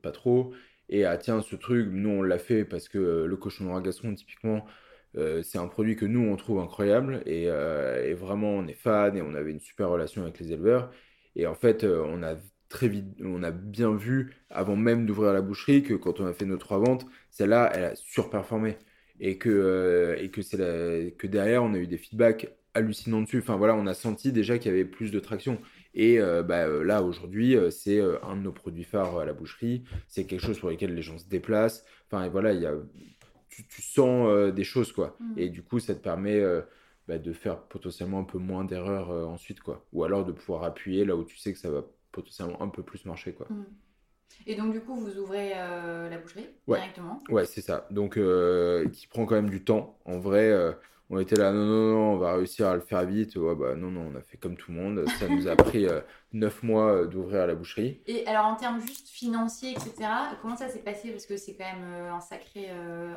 pas trop, et ah tiens, ce truc, nous on l'a fait parce que le cochon noir gascon, typiquement, c'est un produit que nous on trouve incroyable et, et, vraiment on est fan et on avait une super relation avec les éleveurs et en fait, euh, on a très vite, on a bien vu, avant même d'ouvrir la boucherie, que quand on a fait nos trois ventes, celle-là, elle a surperformé. Et que, euh, et que, c'est que derrière, on a eu des feedbacks hallucinants dessus. Enfin voilà, on a senti déjà qu'il y avait plus de traction. Et euh, bah, là, aujourd'hui, c'est un de nos produits phares à la boucherie. C'est quelque chose pour lequel les gens se déplacent. Enfin, et voilà, il y a, tu, sens des choses, quoi. Mmh. Et du coup, ça te permet bah, de faire potentiellement un peu moins d'erreurs euh, ensuite, quoi. Ou alors de pouvoir appuyer là où tu sais que ça va potentiellement un peu plus marcher, quoi. Mmh. Et donc, du coup, vous ouvrez euh, la boucherie directement? Ouais, c'est ça. Donc, euh, qui prend quand même du temps. En vrai, on était là, non, non, non, on va réussir à le faire vite. Ouais, bah non, non, on a fait comme tout le monde. Ça nous a pris euh, neuf mois euh, d'ouvrir la boucherie. Et alors, en termes juste financiers, etc., comment ça s'est passé? Parce que c'est quand même euh, un sacré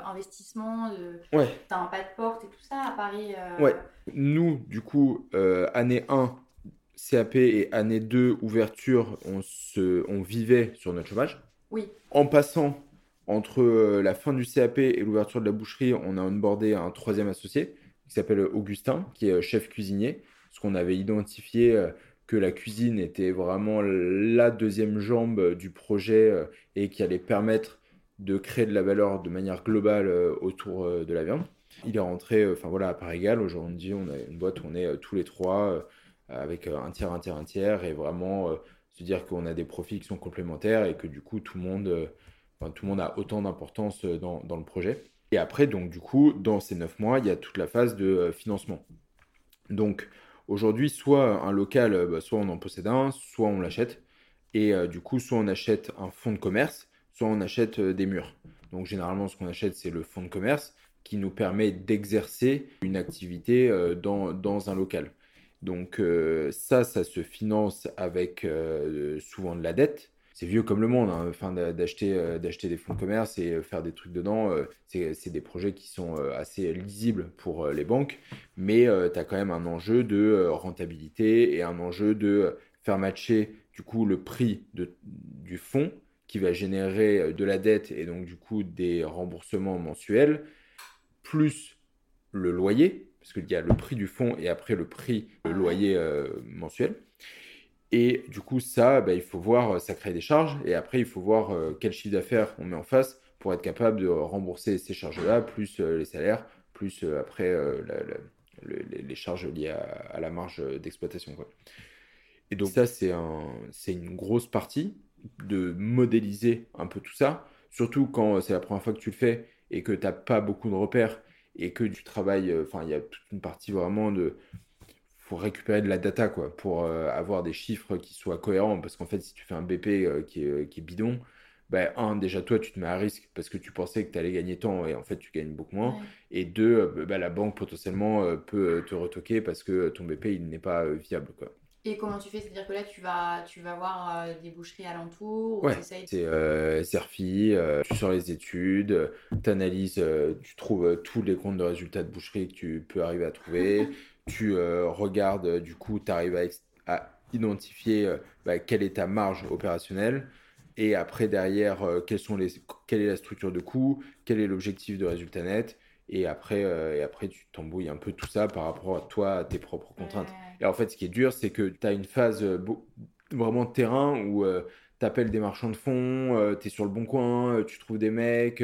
investissement. De... Ouais. T'as un pas de porte et tout ça à Paris. Ouais. Nous, du coup, année 1, CAP et année 2, ouverture, on, se... on vivait sur notre chômage. Oui. En passant entre la fin du CAP et l'ouverture de la boucherie, on a onboardé un troisième associé qui s'appelle Augustin, qui est euh, chef cuisinier, parce qu'on avait identifié euh, que la cuisine était vraiment la deuxième jambe du projet euh, et qui allait permettre de créer de la valeur de manière globale autour de la viande. Il est rentré, enfin voilà, à part égale. Aujourd'hui, on a une boîte on est tous les trois avec un tiers, un tiers, un tiers, et vraiment se dire qu'on a des profils qui sont complémentaires et que du coup, tout le monde, tout le monde a autant d'importance dans, le projet. Et après, donc, du coup, dans ces neuf mois, il y a toute la phase de euh, financement. Donc, aujourd'hui, soit un local, euh, bah, soit on en possède un, soit on l'achète. Et euh, du coup, soit on achète un fonds de commerce, soit on achète des murs. Donc, généralement, ce qu'on achète, c'est le fonds de commerce qui nous permet d'exercer une activité dans, dans, un local. Donc, ça, ça se finance avec souvent de la dette c'est vieux comme le monde, hein, enfin, d'acheter, euh, d'acheter des fonds de commerce et euh, faire des trucs dedans. Euh, c'est, des projets qui sont assez lisibles pour les banques, mais tu as quand même un enjeu de rentabilité et un enjeu de faire matcher du coup le prix du fonds qui va générer de la dette et donc du coup des remboursements mensuels, plus le loyer, parce qu'il y a le prix du fonds et après le prix, le loyer mensuel. Et du coup, ça, bah, il faut voir, euh, ça crée des charges. Et après, il faut voir euh, quel chiffre d'affaires on met en face pour être capable de rembourser ces charges-là, plus euh, les salaires, plus après les charges liées à, la marge d'exploitation. Et donc ça, c'est un, une grosse partie de modéliser un peu tout ça, surtout quand c'est la première fois que tu le fais et que tu n'as pas beaucoup de repères et que tu travailles, enfin, il y a toute une partie vraiment de pour récupérer de la data, quoi, pour euh, avoir des chiffres qui soient cohérents. Parce qu'en fait, si tu fais un BP euh, qui, est, qui, est, bidon, ben, un, déjà toi, tu te mets à risque parce que tu pensais que tu allais gagner tant et en fait, tu gagnes beaucoup moins. Et deux, ben, la banque potentiellement peut te retoquer parce que ton BP, il n'est pas viable. Quoi. Et comment tu fais? C'est-à-dire que là, tu vas, tu vas voir euh, des boucheries alentours Ouais, c'est euh, euh, tu sors les études, tu analyses, tu trouves tous les comptes de résultats de boucherie que tu peux arriver à trouver, tu regardes, du coup, tu arrives à, à identifier bah, quelle est ta marge opérationnelle, et après, derrière, quelles sont les, quelle est la structure de coût, quel est l'objectif de résultat net, et après, et après tu t'embrouilles un peu tout ça par rapport à toi, à tes propres contraintes. Et en fait, ce qui est dur, c'est que tu as une phase euh, vraiment de terrain où euh, tu appelles des marchands de fonds, euh, tu es sur le bon coin, tu trouves des mecs,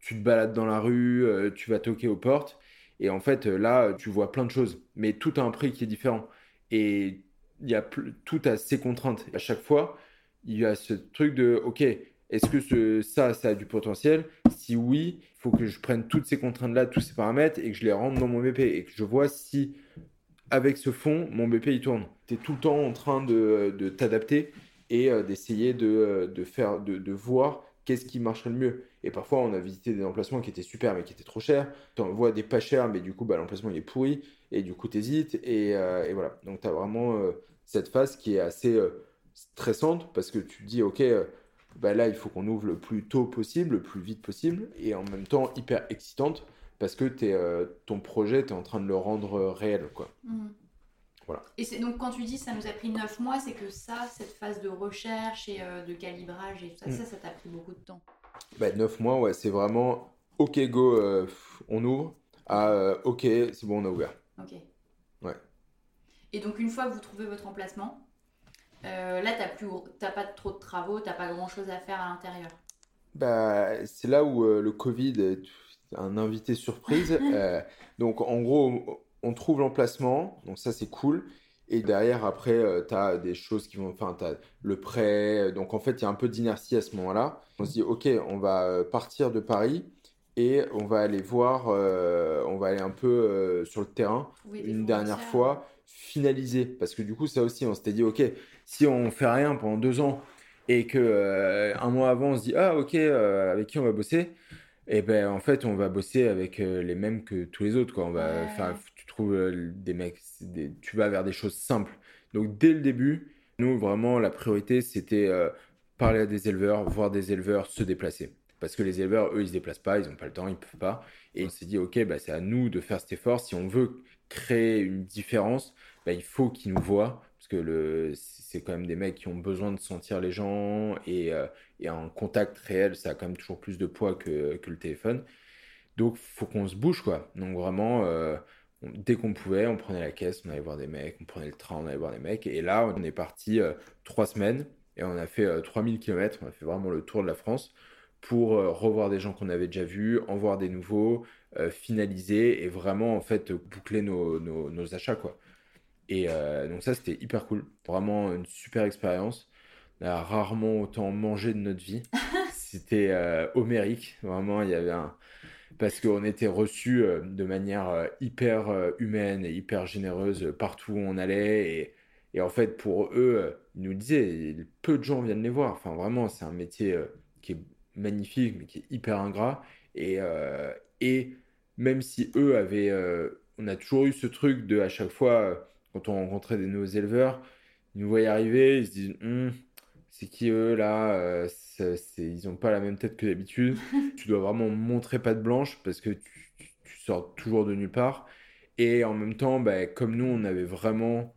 tu te balades dans la rue, tu vas toquer aux portes. Et en fait, là, tu vois plein de choses, mais tout a un prix qui est différent. Et il y a tout a ses contraintes. À chaque fois, il y a ce truc de, OK, est-ce que ça, ça a du potentiel? Si oui, il faut que je prenne toutes ces contraintes-là, tous ces paramètres, et que je les rentre dans mon BP, et que je vois si avec ce fond, mon BP il tourne. Tu es tout le temps en train de, t'adapter et euh, d'essayer de, euh, de, de voir qu'est-ce qui marcherait le mieux. Et parfois, on a visité des emplacements qui étaient super, mais qui étaient trop chers. Tu en vois des pas chers, mais du coup, bah, l'emplacement il est pourri. Et du coup, tu hésites. Et, euh, et, voilà. Donc, tu as vraiment cette phase qui est assez stressante parce que tu te dis, OK, bah, là, il faut qu'on ouvre le plus tôt possible, le plus vite possible. Et en même temps, hyper excitante parce que es, euh, ton projet, tu es en train de le rendre euh, réel. Quoi. Mmh. Voilà. Et c'est donc quand tu dis ça nous a pris 9 mois, c'est que ça, cette phase de recherche et euh, de calibrage et tout ça, mmh. ça, ça t'a pris beaucoup de temps. Bah, 9 mois, ouais, c'est vraiment OK, go, on ouvre. Ah, OK, c'est bon, on a ouvert. OK. Ouais. Et donc, une fois que vous trouvez votre emplacement, là, tu n'as pas trop de travaux, tu n'as pas grand chose à faire à l'intérieur. Bah, c'est là où le Covid un invité surprise. Euh, donc en gros, on trouve l'emplacement, donc ça c'est cool. Et derrière, après, euh, tu as des choses qui vont. Enfin, tu as le prêt. Donc en fait, il y a un peu d'inertie à ce moment-là. On se dit, OK, on va euh, partir de Paris et on va aller voir, on va aller un peu sur le terrain une dernière fois, finaliser. Parce que du coup, ça aussi, on s'était dit, OK, si on fait rien pendant deux ans et que un mois avant, on se dit, ah, OK, avec qui on va bosser? Et ben en fait, on va bosser avec euh, les mêmes que tous les autres quoi. On va tu euh, des mecs tu vas vers des choses simples. Donc dès le début, nous vraiment la priorité c'était euh, parler à des éleveurs, voir des éleveurs se déplacer. Parce que les éleveurs, eux, ils se déplacent pas, ils n'ont pas le temps, ils peuvent pas. Et on s'est dit, ok, bah, c'est à nous de faire cet effort. Si on veut créer une différence, bah, il faut qu'ils nous voient. Parce que le, c'est quand même des mecs qui ont besoin de sentir les gens et, euh, et, un contact réel, ça a quand même toujours plus de poids que, que le téléphone. Donc, faut qu'on se bouge, quoi. Donc, vraiment, dès qu'on pouvait, on prenait la caisse, on allait voir des mecs, on prenait le train, on allait voir des mecs. Et là, on est parti euh, trois semaines et on a fait 3000 km, on a fait vraiment le tour de la France pour revoir des gens qu'on avait déjà vus, en voir des nouveaux, finaliser et vraiment, en fait, boucler nos, nos, nos achats, quoi. Et euh, donc ça, c'était hyper cool. Vraiment une super expérience. On a rarement autant mangé de notre vie. c'était euh, homérique. Vraiment, il y avait un... Parce qu'on était reçus euh, de manière hyper humaine et hyper généreuse partout où on allait. Et, et en fait, pour eux, ils nous disaient, peu de gens viennent les voir. Enfin, vraiment, c'est un métier qui est magnifique, mais qui est hyper ingrat. Et, et même si eux avaient... on a toujours eu ce truc de, à chaque fois quand on rencontrait des nouveaux éleveurs, ils nous voyaient arriver, ils se disent hum, c'est qui eux là euh, Ils n'ont pas la même tête que d'habitude. tu dois vraiment montrer patte blanche parce que tu, sors toujours de nulle part. Et en même temps, bah, comme nous, on avait vraiment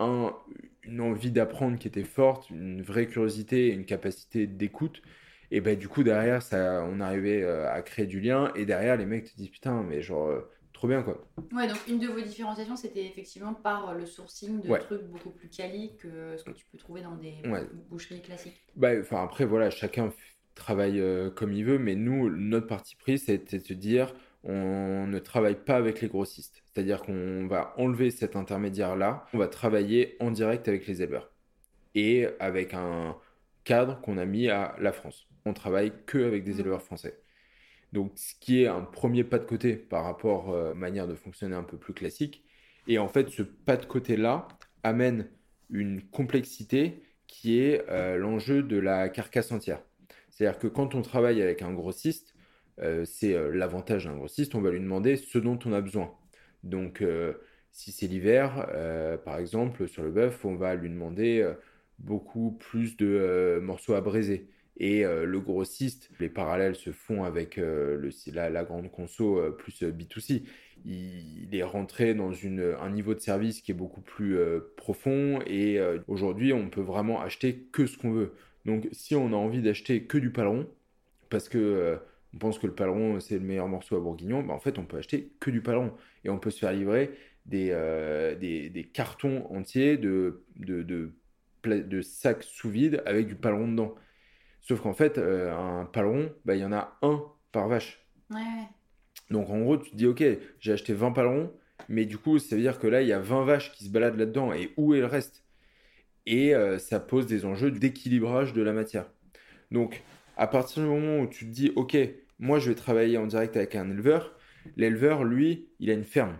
un, une envie d'apprendre qui était forte, une vraie curiosité et une capacité d'écoute. Et bah, du coup, derrière, ça, on arrivait euh, à créer du lien. Et derrière, les mecs te disent Putain, mais genre, euh, trop bien quoi. Ouais, donc une de vos différenciations, c'était effectivement par le sourcing de trucs beaucoup plus quali que ce que tu peux trouver dans des boucheries classiques. Bah, enfin après voilà, chacun travaille euh, comme il veut, mais nous, notre parti pris, c'est de se dire, on ne travaille pas avec les grossistes. C'est-à-dire qu'on va enlever cet intermédiaire-là, on va travailler en direct avec les éleveurs. Et avec un cadre qu'on a mis à la France. On travaille que avec des mmh. éleveurs français. Donc, ce qui est un premier pas de côté par rapport à euh, manière de fonctionner un peu plus classique. Et en fait, ce pas de côté-là amène une complexité qui est euh, l'enjeu de la carcasse entière. C'est-à-dire que quand on travaille avec un grossiste, euh, c'est l'avantage d'un grossiste, on va lui demander ce dont on a besoin. Donc, Si c'est l'hiver, par exemple, sur le bœuf, on va lui demander beaucoup plus de morceaux à braiser. Et le grossiste, les parallèles se font avec le, la, grande conso plus B2C. Il, est rentré dans un niveau de service qui est beaucoup plus profond et aujourd'hui on peut vraiment acheter que ce qu'on veut. Donc si on a envie d'acheter que du paleron, parce que on pense que le paleron c'est le meilleur morceau à Bourguignon, bah, en fait on peut acheter que du paleron et on peut se faire livrer des, cartons entiers de, de sacs sous vide avec du paleron dedans. Sauf qu'en fait, euh, un paleron, bah, il y en a un par vache. Ouais. Donc en gros, tu te dis, ok, j'ai acheté 20 palerons, mais du coup, ça veut dire que là, il y a 20 vaches qui se baladent là-dedans, et où est le reste? Et euh, ça pose des enjeux d'équilibrage de la matière. Donc, à partir du moment où tu te dis, ok, moi, je vais travailler en direct avec un éleveur, l'éleveur, lui, il a une ferme.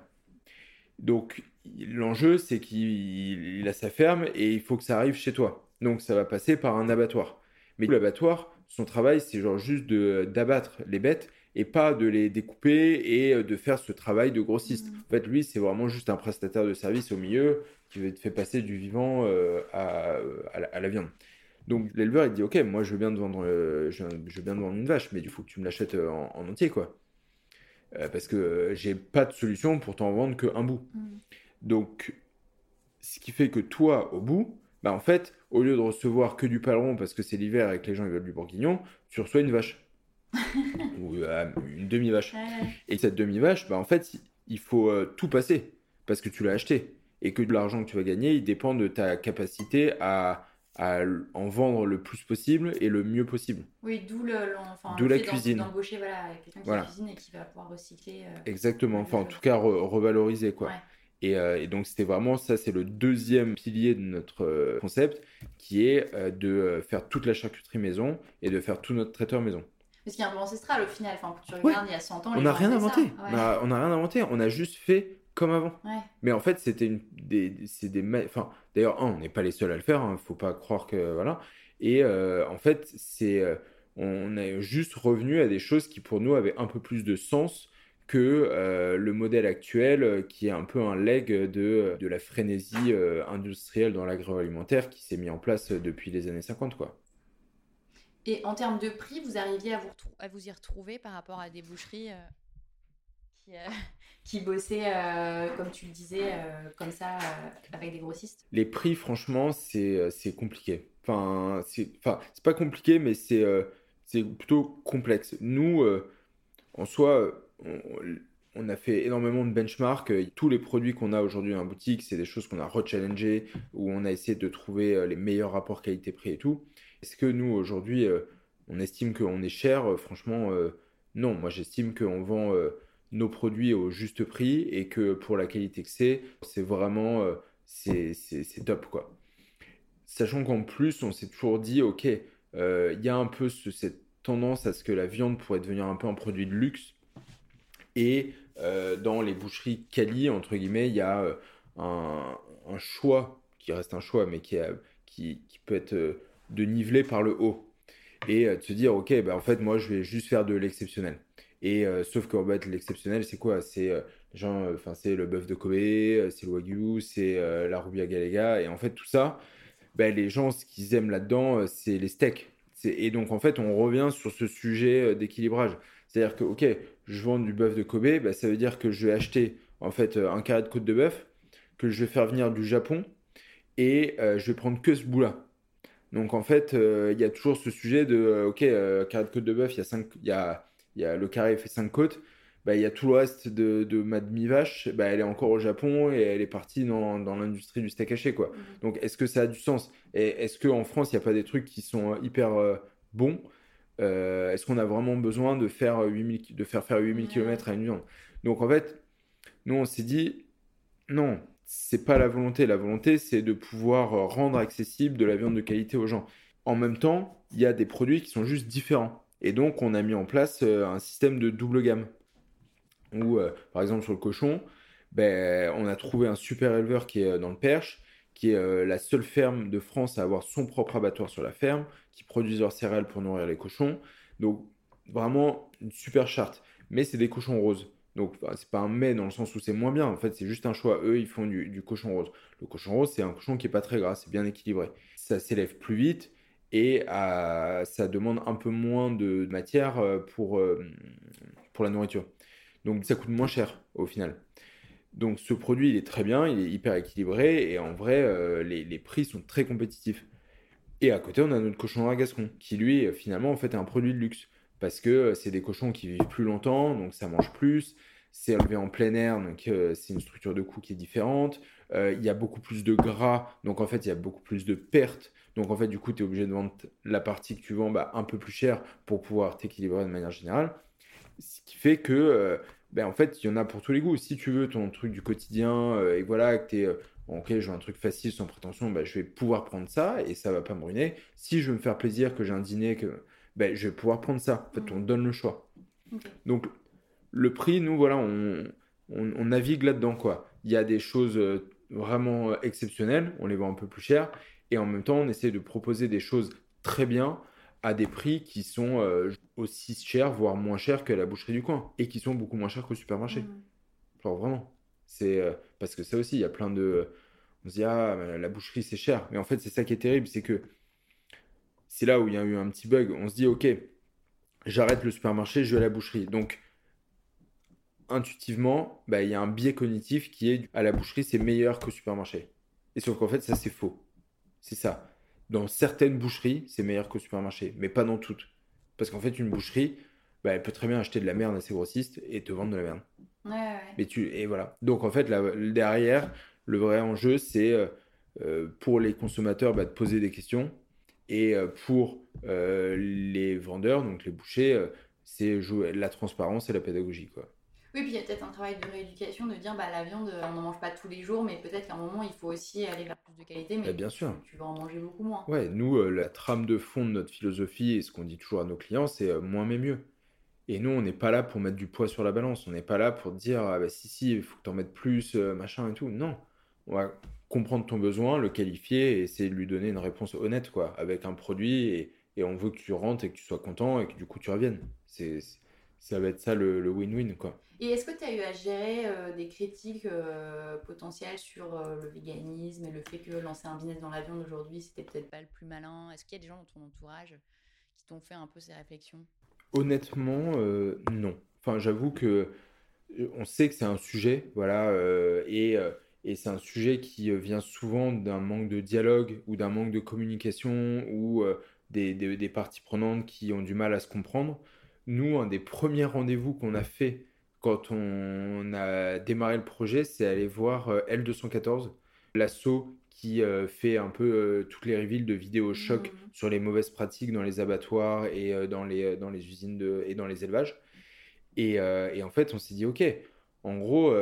Donc, l'enjeu, c'est qu'il a sa ferme et il faut que ça arrive chez toi. Donc, ça va passer par un abattoir. Mais l'abattoir, son travail, c'est genre juste d'abattre les bêtes et pas de les découper et euh, de faire ce travail de grossiste. Mmh. En fait, lui, c'est vraiment juste un prestataire de service au milieu qui te fait passer du vivant euh, à, à, la, viande. Donc l'éleveur, il dit, ok, moi, je veux bien te vendre, euh, je, veux bien te vendre une vache, mais il faut que tu me l'achètes en, entier, quoi. parce que j'ai pas de solution pour t'en vendre qu'un bout. Mmh. Donc, ce qui fait que toi, au bout, bah en fait, au lieu de recevoir que du paleron parce que c'est l'hiver et que les gens veulent du bourguignon, tu reçois une vache. ou euh, une demi-vache. Et cette demi-vache, bah en fait, il faut euh, tout passer parce que tu l'as acheté. Et que l'argent que tu vas gagner, il dépend de ta capacité à, à en vendre le plus possible et le mieux possible. Oui, d'où le, enfin, la cuisine. D'embaucher voilà, quelqu'un qui cuisine et qui va pouvoir recycler. Euh, Exactement, enfin en tout cas revaloriser quoi. Euh, et, donc c'était vraiment ça, c'est le deuxième pilier de notre euh, concept, qui est euh, de faire toute la charcuterie maison et de faire tout notre traiteur maison. Mais ce qui est un peu ancestral au final, enfin, quand tu regardes il y a 100 ans, on n'a rien inventé. on n'a rien inventé, on a juste fait comme avant. Mais en fait, c'était une, des, c'est des, enfin, d'ailleurs, on n'est pas les seuls à le faire, il hein, ne faut pas croire que voilà. Et en fait, c'est, on est juste revenu à des choses qui pour nous avaient un peu plus de sens que euh, le modèle actuel euh, qui est un peu un leg de, de la frénésie euh, industrielle dans l'agroalimentaire qui s'est mis en place depuis les années 50 quoi. Et en termes de prix, vous arriviez à vous, à vous y retrouver par rapport à des boucheries qui, qui, bossaient, comme tu le disais, comme ça, avec des grossistes? Les prix, franchement, c'est compliqué. Enfin, c'est pas compliqué, mais c'est plutôt complexe. Nous, en soi, on, a fait énormément de benchmarks. Tous les produits qu'on a aujourd'hui en boutique, c'est des choses qu'on a rechallengées, où on a essayé de trouver euh, les meilleurs rapports qualité-prix et tout. Est-ce que nous, aujourd'hui, euh, on estime qu'on est cher? Euh, Franchement, non. Moi, j'estime qu'on vend nos produits au juste prix et que pour la qualité que c'est, c'est vraiment c'est top quoi. Sachant qu'en plus, on s'est toujours dit, ok, il y a un peu cette tendance à ce que la viande pourrait devenir un peu un produit de luxe. Et euh, dans les boucheries Cali, entre guillemets, il y a euh, un, choix, qui reste un choix, mais qui, qui, peut être euh, de niveler par le haut. Et de se dire, ok, bah, en fait, moi, je vais juste faire de l'exceptionnel. Et sauf qu'en fait, l'exceptionnel, c'est quoi? C'est enfin, c'est le bœuf de Kobe, c'est le wagyu, c'est la rubia galega. Et en fait, tout ça, bah, les gens, ce qu'ils aiment là-dedans, c'est les steaks. Et donc, en fait, on revient sur ce sujet d'équilibrage. C'est-à-dire que, ok, je vends du bœuf de Kobe, bah, ça veut dire que je vais acheter en fait euh, un carré de côte de bœuf que je vais faire venir du Japon et euh, je vais prendre que ce bout-là. Donc en fait, euh, il y a toujours ce sujet de, ok, carré de côte de bœuf, il y a cinq, il y a, y a, le carré fait 5 côtes, bah, il y a tout le reste de, de ma demi-vache, bah, elle est encore au Japon et elle est partie dans, dans l'industrie du steak haché. Quoi. Mmh. Donc est-ce que ça a du sens? Et est-ce qu'en France, il n'y a pas des trucs qui sont hyper bons? Euh, est-ce qu'on a vraiment besoin de faire, 8000, de faire faire 8000 km à une viande? Donc en fait, nous on s'est dit, non, c'est pas la volonté. La volonté, c'est de pouvoir rendre accessible de la viande de qualité aux gens. En même temps, il y a des produits qui sont juste différents. Et donc, on a mis en place euh, un système de double gamme. Où, euh, par exemple, sur le cochon, ben, on a trouvé un super éleveur qui est dans le Perche, qui est la seule ferme de France à avoir son propre abattoir sur la ferme, qui produisent leurs céréales pour nourrir les cochons. Donc vraiment une super charte. Mais c'est des cochons roses. Donc, bah, c'est pas un mais dans le sens où c'est moins bien. En fait, c'est juste un choix. Eux, ils font du, cochon rose. Le cochon rose, c'est un cochon qui est pas très gras, c'est bien équilibré. Ça s'élève plus vite et euh, ça demande un peu moins de matière euh, pour, euh, pour la nourriture. Donc, ça coûte moins cher au final. Donc, ce produit, il est très bien, il est hyper équilibré et en vrai, euh, les, les prix sont très compétitifs. Et à côté, on a notre cochon noir gascon, qui lui, euh, finalement, en fait, est un produit de luxe. Parce que euh, c'est des cochons qui vivent plus longtemps, donc ça mange plus. C'est élevé en plein air, donc c'est une structure de coût qui est différente. Il y a beaucoup plus de gras, donc en fait, il y a beaucoup plus de pertes. Donc en fait, du coup, tu es obligé de vendre la partie que tu vends bah, un peu plus cher pour pouvoir t'équilibrer de manière générale. Ce qui fait que, ben, en fait, il y en a pour tous les goûts. Si tu veux ton truc du quotidien euh, et voilà, que tu es, ok, je veux un truc facile sans prétention, ben, je vais pouvoir prendre ça et ça va pas me ruiner. Si je veux me faire plaisir, que j'ai un dîner, que ben, je vais pouvoir prendre ça. En fait, on donne le choix. Donc, le prix, nous, voilà, on, on, on navigue là-dedans, quoi. Il y a des choses euh, vraiment euh, exceptionnelles, on les vend un peu plus cher, et en même temps, on essaie de proposer des choses très bien à des prix qui sont euh, aussi chers, voire moins chers que la boucherie du coin, et qui sont beaucoup moins chers qu'au supermarché. Mhm. Genre vraiment. C'est euh, parce que ça aussi, il y a plein de. On se dit, ah, la boucherie, c'est cher. Mais en fait, c'est ça qui est terrible, c'est que c'est là où il y a eu un petit bug. On se dit, ok, j'arrête le supermarché, je vais à la boucherie. Donc, intuitivement, bah, il y a un biais cognitif qui est à la boucherie, c'est meilleur qu'au supermarché. Et sauf qu'en fait, ça, c'est faux. C'est ça. Dans certaines boucheries, c'est meilleur qu'au supermarché, mais pas dans toutes. Parce qu'en fait, une boucherie, bah, elle peut très bien acheter de la merde à ses grossistes et te vendre de la merde. Ouais, ouais. Mais tu, et voilà. Donc en fait, là, derrière, le vrai enjeu, c'est euh, euh, pour les consommateurs bah, de poser des questions et euh, pour euh, les vendeurs, donc les bouchers, c'est jouer la transparence et la pédagogie, quoi. Oui, puis il y a peut-être un travail de rééducation de dire bah la viande, on n'en mange pas tous les jours, mais peut-être qu'à un moment il faut aussi aller vers de qualité, mais Bah, bien sûr. tu, tu vas en manger beaucoup moins. Ouais, nous, euh, la trame de fond de notre philosophie et ce qu'on dit toujours à nos clients, c'est euh, moins mais mieux. Et nous, on n'est pas là pour mettre du poids sur la balance. On n'est pas là pour dire, ah bah si, si, il faut que tu en mettes plus, euh, machin et tout. Non. On va comprendre ton besoin, le qualifier et essayer de lui donner une réponse honnête, quoi, avec un produit et, et on veut que tu rentres et que tu sois content et que du coup tu reviennes. C'est, ça va être ça le le win-win, quoi. Et est-ce que tu as eu à gérer euh, des critiques euh, potentielles sur euh, le véganisme et le fait que lancer un business dans la viande aujourd'hui, c'était peut-être pas le plus malin? Est-ce qu'il y a des gens dans ton entourage qui t'ont fait un peu ces réflexions? Honnêtement, euh, non. Enfin, j'avoue que on sait que c'est un sujet, voilà, et, et c'est un sujet qui vient souvent d'un manque de dialogue ou d'un manque de communication ou des, des- des parties prenantes qui ont du mal à se comprendre. Nous, un des premiers rendez-vous qu'on a fait quand on a démarré le projet, c'est aller voir euh, L214, l'asso qui euh, fait un peu euh, toutes les reveals de vidéos choc Mhm. sur les mauvaises pratiques dans les abattoirs et dans les, dans les usines de, et dans les élevages. Et, et en fait, on s'est dit, OK, en gros,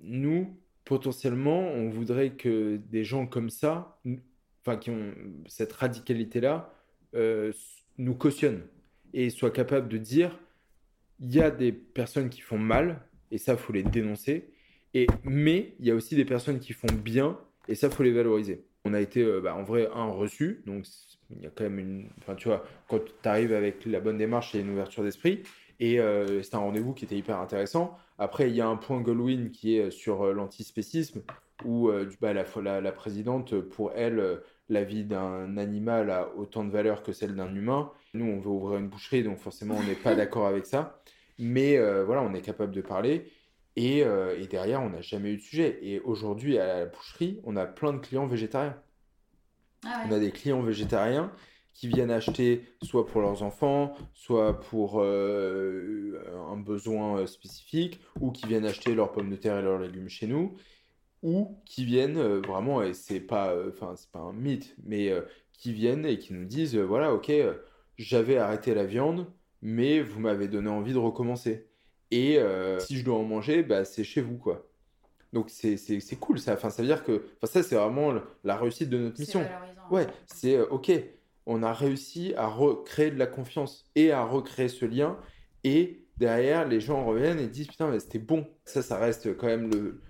nous, potentiellement, on voudrait que des gens comme ça, enfin, qui ont cette radicalité-là, euh, nous cautionnent et soient capables de dire, il y a des personnes qui font mal, et ça, faut les dénoncer, et, mais il y a aussi des personnes qui font bien, et ça, faut les valoriser. On a été, euh, bah, en vrai, un reçu, donc il y a quand même une... Enfin, tu vois, quand tu arrives avec la bonne démarche, a une ouverture d'esprit, et euh, c'est un rendez-vous qui était hyper intéressant. Après, il y a un point Goldwyn qui est sur euh, l'antispécisme, où euh, bah, la, la, la présidente, pour elle, euh, la vie d'un animal a autant de valeur que celle d'un humain. Nous, on veut ouvrir une boucherie, donc forcément, on n'est pas d'accord avec ça. Mais euh, voilà, on est capable de parler. Et, euh, et derrière, on n'a jamais eu de sujet. Et aujourd'hui, à la boucherie, on a plein de clients végétariens. Ah On a des clients végétariens qui viennent acheter soit pour leurs enfants, soit pour euh, un besoin spécifique, ou qui viennent acheter leurs pommes de terre et leurs légumes chez nous, ou qui viennent euh, vraiment, et c'est pas, euh, c'est pas un mythe, mais qui viennent et qui nous disent, voilà, ok, j'avais arrêté la viande, mais vous m'avez donné envie de recommencer. Et euh, si je dois en manger, bah, c'est chez vous, quoi. Donc c'est c'est- c'est cool ça. Enfin, ça veut dire que ça, c'est vraiment la réussite de notre mission. Ouais, c'est euh, ok. On a réussi à recréer de la confiance et à recréer ce lien. Et derrière, les gens reviennent et disent Putain, mais c'était bon. Ça, ça reste quand même le,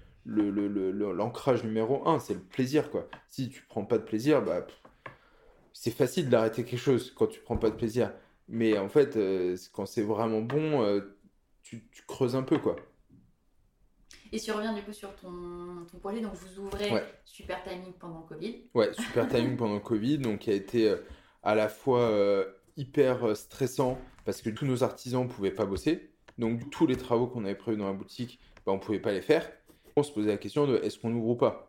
l'ancrage numéro un. C'est le plaisir, quoi. Si tu prends pas de plaisir, bah, pff, c'est facile d'arrêter quelque chose quand tu prends pas de plaisir. Mais en fait, euh, quand c'est vraiment bon, euh, tu, tu creuses un peu, quoi. Et si on revient du coup sur ton, ton projet, donc vous ouvrez Ouais. Super Timing pendant le Covid. Ouais, super timing pendant le Covid, donc qui a été euh, à la fois hyper stressant parce que tous nos artisans ne pouvaient pas bosser. Donc tous les travaux qu'on avait prévus dans la boutique, bah, on ne pouvait pas les faire. On se posait la question de est-ce qu'on ouvre ou pas?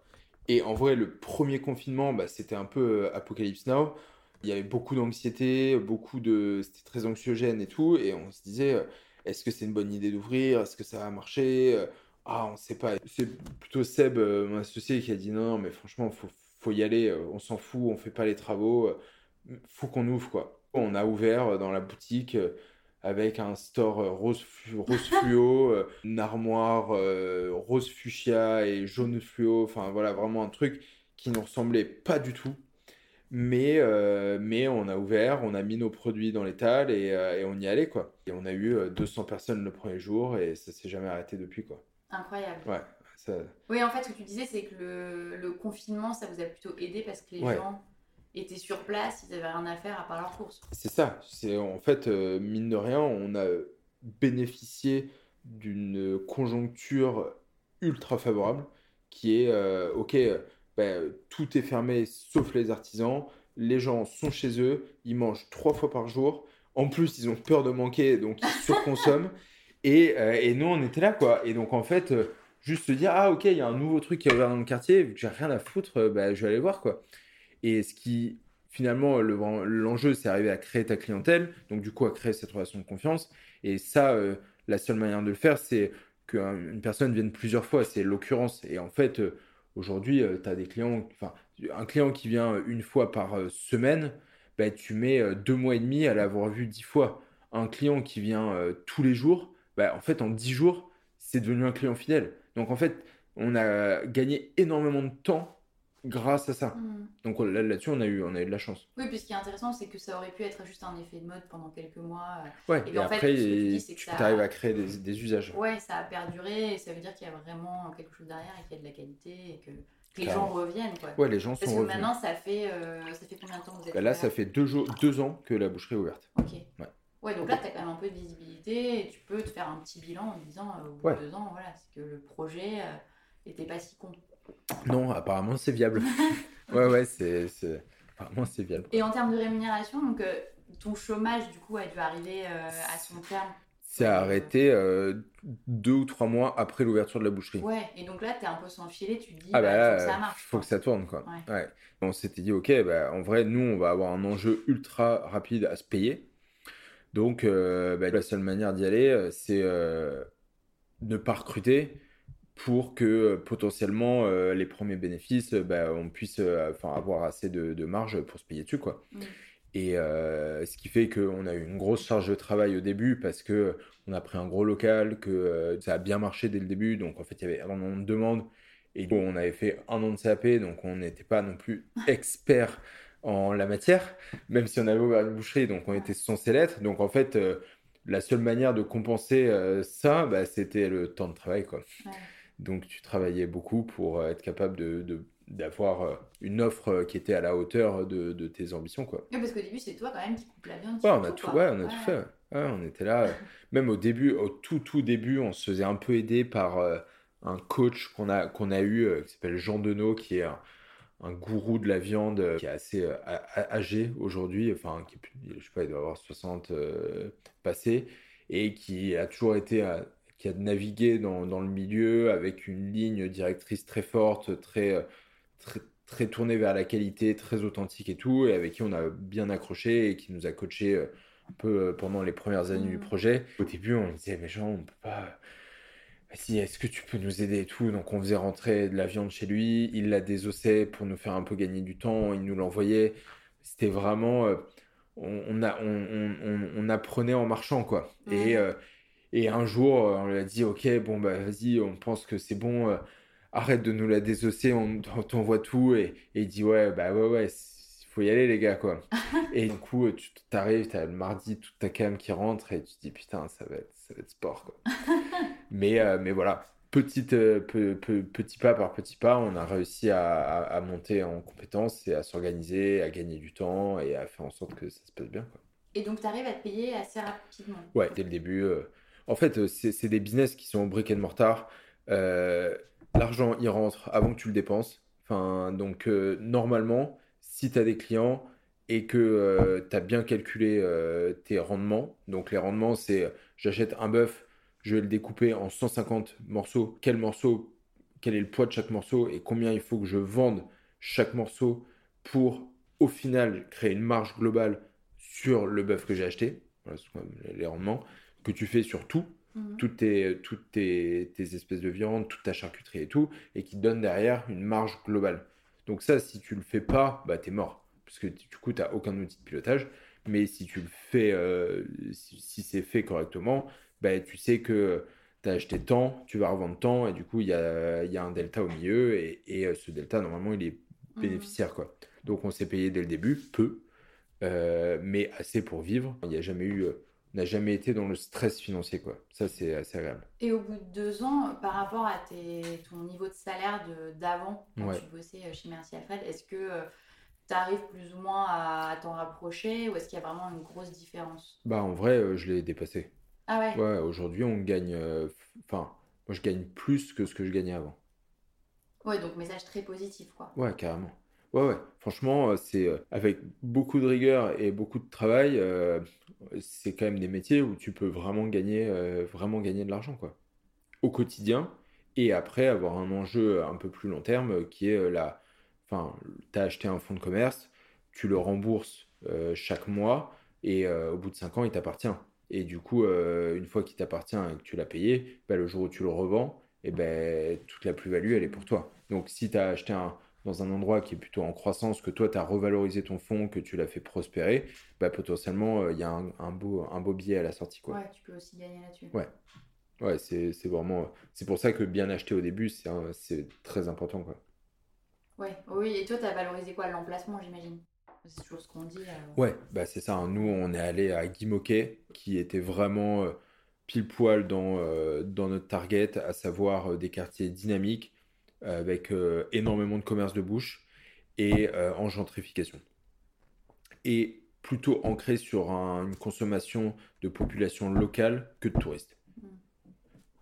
Et en vrai, le premier confinement, bah, c'était un peu euh, Apocalypse Now. Il y avait beaucoup d'anxiété, beaucoup de... C'était très anxiogène et tout. Et on se disait, euh, est-ce que c'est une bonne idée d'ouvrir? Est-ce que ça va marcher? Euh, Ah, on ne sait pas. C'est plutôt Seb, mon associé, qui a dit non, mais franchement, faut, faut y aller. On s'en fout, on fait pas les travaux. Faut qu'on ouvre, quoi. On a ouvert dans la boutique avec un store euh, rose, rose fluo, euh, une armoire euh, rose fuchsia et jaune fluo. Enfin, voilà, vraiment un truc qui nous ressemblait pas du tout. Mais, euh, mais on a ouvert, on a mis nos produits dans l'étal et, euh, et on y allait, quoi. Et on a eu euh, 200 personnes le premier jour et ça s'est jamais arrêté depuis, quoi. Incroyable. Ouais, ça... Oui, en fait, ce que tu disais, c'est que le, le confinement, ça vous a plutôt aidé parce que les Ouais. gens étaient sur place, ils avaient rien à faire à part leurs courses. C'est ça. C'est en fait, euh, mine de rien, on a bénéficié d'une conjoncture ultra favorable qui est, euh, ok, ben, tout est fermé sauf les artisans. Les gens sont chez eux, ils mangent trois fois par jour. En plus, ils ont peur de manquer, donc ils surconsomment. Et, euh, et nous, on était là, quoi. Et donc, en fait, juste se dire, ah, ok, il y a un nouveau truc qui est ouvert dans le quartier, vu que j'ai rien à foutre, ben, je vais aller voir, quoi. Et ce qui, finalement, le- l'enjeu, c'est arriver à créer ta clientèle, donc du coup, à créer cette relation de confiance. Et ça, euh, la seule manière de le faire, c'est qu'une personne vienne plusieurs fois, c'est l'occurrence. Et en fait, euh, aujourd'hui, tu as des clients, enfin, un client qui vient une fois par euh, semaine, bah, tu mets euh, deux mois et demi à l'avoir vu dix fois. Un client qui vient euh, tous les jours, bah, en fait, en dix jours, c'est devenu un client fidèle. Donc, en fait, on a gagné énormément de temps grâce à ça. Hmm. Donc là- là-dessus, on a eu, on a eu de la chance. Oui, puis ce qui est intéressant, c'est que ça aurait pu être juste un effet de mode pendant quelques mois. euh, Ouais, Et et, puis, en fait, après, que tu dis, ça- arrives à créer des, des usages. Ouais, ça a perduré et ça veut dire qu'il y a vraiment quelque chose derrière et qu'il y a de la qualité et que, que les gens reviennent. Quoi. Ouais, les gens Parce sont que revenus. maintenant, ça fait, euh, ça fait combien de temps que vous êtes Bah là, ça fait deux, jours, deux ans que la boucherie est ouverte. Ok. Ouais. Ouais, donc là, tu as quand même un peu de visibilité et tu peux te faire un petit bilan en disant, euh, au bout Ouais. de deux ans, voilà, c'est que le projet euh, était pas si con. Non, apparemment, c'est viable. ouais, ouais, c'est, c'est... Apparemment, c'est viable. Et en termes de rémunération, donc euh, ton chômage, du coup, a dû arriver euh, à son terme. C'est arrêté euh, deux ou trois mois après l'ouverture de la boucherie. Ouais, et donc là, tu es un peu sans filet, tu te dis, Ah bah, bah faut que ça marche. faut quoi. que ça tourne, quoi. Ouais. Ouais. On s'était dit, ok, bah, en vrai, nous, on va avoir un enjeu ultra rapide à se payer. Donc, euh, bah, la seule manière d'y aller, c'est euh, ne pas recruter pour que euh, potentiellement euh, les premiers bénéfices, euh, bah, on puisse enfin, avoir assez de, de marge pour se payer dessus, quoi. Mm. Et euh, ce qui fait qu'on a eu une grosse charge de travail au début parce que on a pris un gros local, que euh, ça a bien marché dès le début. Donc en fait, il y avait énormément de demandes. Et coup, on avait fait un an de CAP, donc on n'était pas non plus expert en la matière, même si on avait ouvert une boucherie, donc on était censé l'être. Donc en fait, euh, la seule manière de compenser ça, bah, c'était le temps de travail, quoi. Ouais. Donc tu travaillais beaucoup pour euh, être capable de, d'avoir euh, une offre euh, qui était à la hauteur de, de tes ambitions, quoi. Ouais, parce qu'au début, c'est toi quand même qui coupe la viande. Ouais, on a tout, ouais, on a tout fait. on était là. Même au début, au tout tout début, on se faisait un peu aider par euh, un coach qu'on a qu'on a eu euh, qui s'appelle Jean Denot, qui est un, un gourou de la viande euh, qui est assez âgé aujourd'hui, enfin qui je sais pas, il doit avoir 60 euh, passés et qui a toujours été qui a navigué dans, dans le milieu avec une ligne directrice très forte, très euh, très très tournée vers la qualité, très authentique et tout, et avec qui on a bien accroché et qui nous a coaché euh, un peu euh, pendant les premières années du Mhm. projet. Au début, on disait, mais Jean, on peut pas. Vas-y, est-ce que tu peux nous aider et tout? Donc, on faisait rentrer de la viande chez lui, il la désossait pour nous faire un peu gagner du temps, il nous l'envoyait. C'était vraiment. euh, on, on a, on, on- apprenait en marchant, quoi. Et, euh, et un jour, euh, on lui a dit, OK, bon, bah, vas-y, on pense que c'est bon, euh, arrête de nous la désosser, on, t'envoie tout. Et, et il dit, ouais, bah, ouais, ouais, il faut y aller, les gars, quoi. Et du coup, tu t'arrives, t'as le mardi toute ta cam qui rentre et tu te dis, putain, ça va être, ça va être sport, quoi. Mais, euh, mais voilà, petite, euh, pe- pe- petit pas par petit pas, on a réussi à, à- à monter en compétences et à s'organiser, à gagner du temps et à faire en sorte que ça se passe bien, quoi. Et donc, tu arrives à te payer assez rapidement. Ouais, dès le début. euh, En fait, euh, c'est des business qui sont brick and mortar. l'argent, il rentre avant que tu le dépenses. Enfin, donc, normalement, si tu as des clients et que tu as bien calculé tes rendements, donc les rendements, c'est j'achète un bœuf, je vais le découper en 150 morceaux. Quel morceau, quel est le poids de chaque morceau et combien il faut que je vende chaque morceau pour au final créer une marge globale sur le bœuf que j'ai acheté, les rendements, que tu fais sur tout, mhm. toutes, tes, toutes tes, espèces de viande, toute ta charcuterie et tout, et qui donne derrière une marge globale. Donc ça, si tu le fais pas, bah es mort, parce que du coup, tu n'as aucun outil de pilotage. Mais si tu le fais, euh, si, c'est fait correctement, bah, tu sais que tu as acheté tant, tu vas revendre tant, et du coup, il y a, y a, un delta au milieu, et, et, euh, ce delta, normalement, il est mhm. bénéficiaire. quoi. Donc on s'est payé dès le début, peu, euh, mais assez pour vivre. Il n'y a jamais eu, euh, n'a jamais été dans le stress financier, quoi. Ça, c'est assez agréable. Et au bout de deux ans, par rapport à tes, ton niveau de salaire d'avant, quand tu bossais euh, chez Merci Alfred, est-ce que tu arrives plus ou moins à, t'en rapprocher ou est-ce qu'il y a vraiment une grosse différence? Bah, en vrai, je l'ai dépassé. Ah ouais? Ouais, aujourd'hui, on gagne. Enfin, moi, je gagne plus que ce que je gagnais avant. Ouais, donc message très positif, quoi. Ouais, carrément. Ouais, ouais. Franchement, euh, c'est euh, avec beaucoup de rigueur et beaucoup de travail, euh, c'est quand même des métiers où tu peux vraiment gagner, vraiment gagner de l'argent, quoi. Au quotidien. Et après, avoir un enjeu un peu plus long terme qui est la. Enfin, tu as acheté un fonds de commerce, tu le rembourses chaque mois et au bout de 5 ans, il t'appartient. Et du coup, une fois qu'il t'appartient et que tu l'as payé, bah, le jour où tu le revends, et ben, toute la plus-value, elle est pour toi. Donc, si tu as acheté un, dans un endroit qui est plutôt en croissance, que toi, tu as revalorisé ton fonds, que tu l'as fait prospérer, bah, potentiellement, euh, il y a un, beau, un beau billet à la sortie. Quoi. Ouais, tu peux aussi gagner là-dessus. Ouais. Ouais, c'est vraiment. C'est pour ça que bien acheter au début, c'est très important. Quoi. Ouais, oui, et toi, tu as valorisé quoi? L'emplacement, j'imagine C'est toujours ce qu'on dit. Euh. Ouais, bah c'est ça. Hein. Nous, on est allé à Guimoquet, qui était vraiment euh, pile poil dans, dans notre target, à savoir des quartiers dynamiques avec euh, énormément de commerce de bouche et euh, en gentrification. Et plutôt ancré sur une consommation de population locale que de touristes. Mm.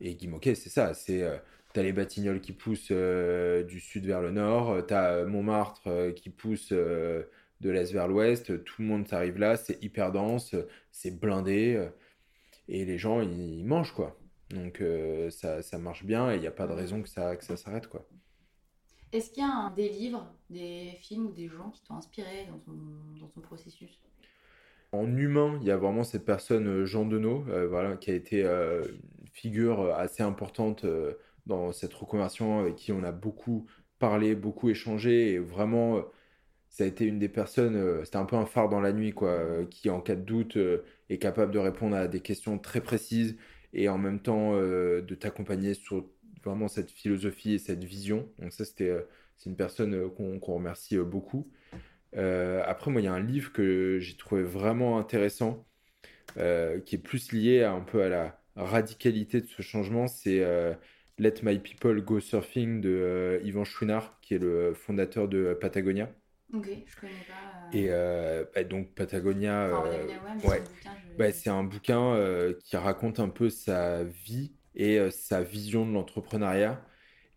Et Guimauquet, c'est ça, c'est euh, t'as les Batignolles qui poussent du sud vers le nord, t'as Montmartre qui pousse de l'est vers l'ouest, tout le monde s'arrive là, c'est hyper dense, c'est blindé, et les gens, ils mangent, quoi. Donc euh, ça, ça, marche bien et il n'y a pas de raison que ça, que ça s'arrête. quoi. Est-ce qu'il y a des livres, des films ou des gens qui t'ont inspiré dans ton, dans ton, processus? En humain, il y a vraiment cette personne, euh, Jean Denot, euh, voilà, qui a été une figure assez importante dans cette reconversion avec qui on a beaucoup parlé, beaucoup échangé et vraiment ça a été une des personnes, c'était un peu un phare dans la nuit, quoi, qui en cas de doute est capable de répondre à des questions très précises, et en même temps euh, de t'accompagner sur vraiment cette philosophie et cette vision. Donc ça, c'était euh, c'est une personne euh, qu'on remercie beaucoup. après, moi, il y a un livre que j'ai trouvé vraiment intéressant, qui est plus lié un peu à la radicalité de ce changement. C'est Let My People Go Surfing de Yvan Chouinard, qui est le fondateur de Patagonia. Ok, je connais pas. Et bah, donc Patagonia, ouais, bah, c'est un bouquin euh, qui raconte un peu sa vie et euh, sa vision de l'entrepreneuriat.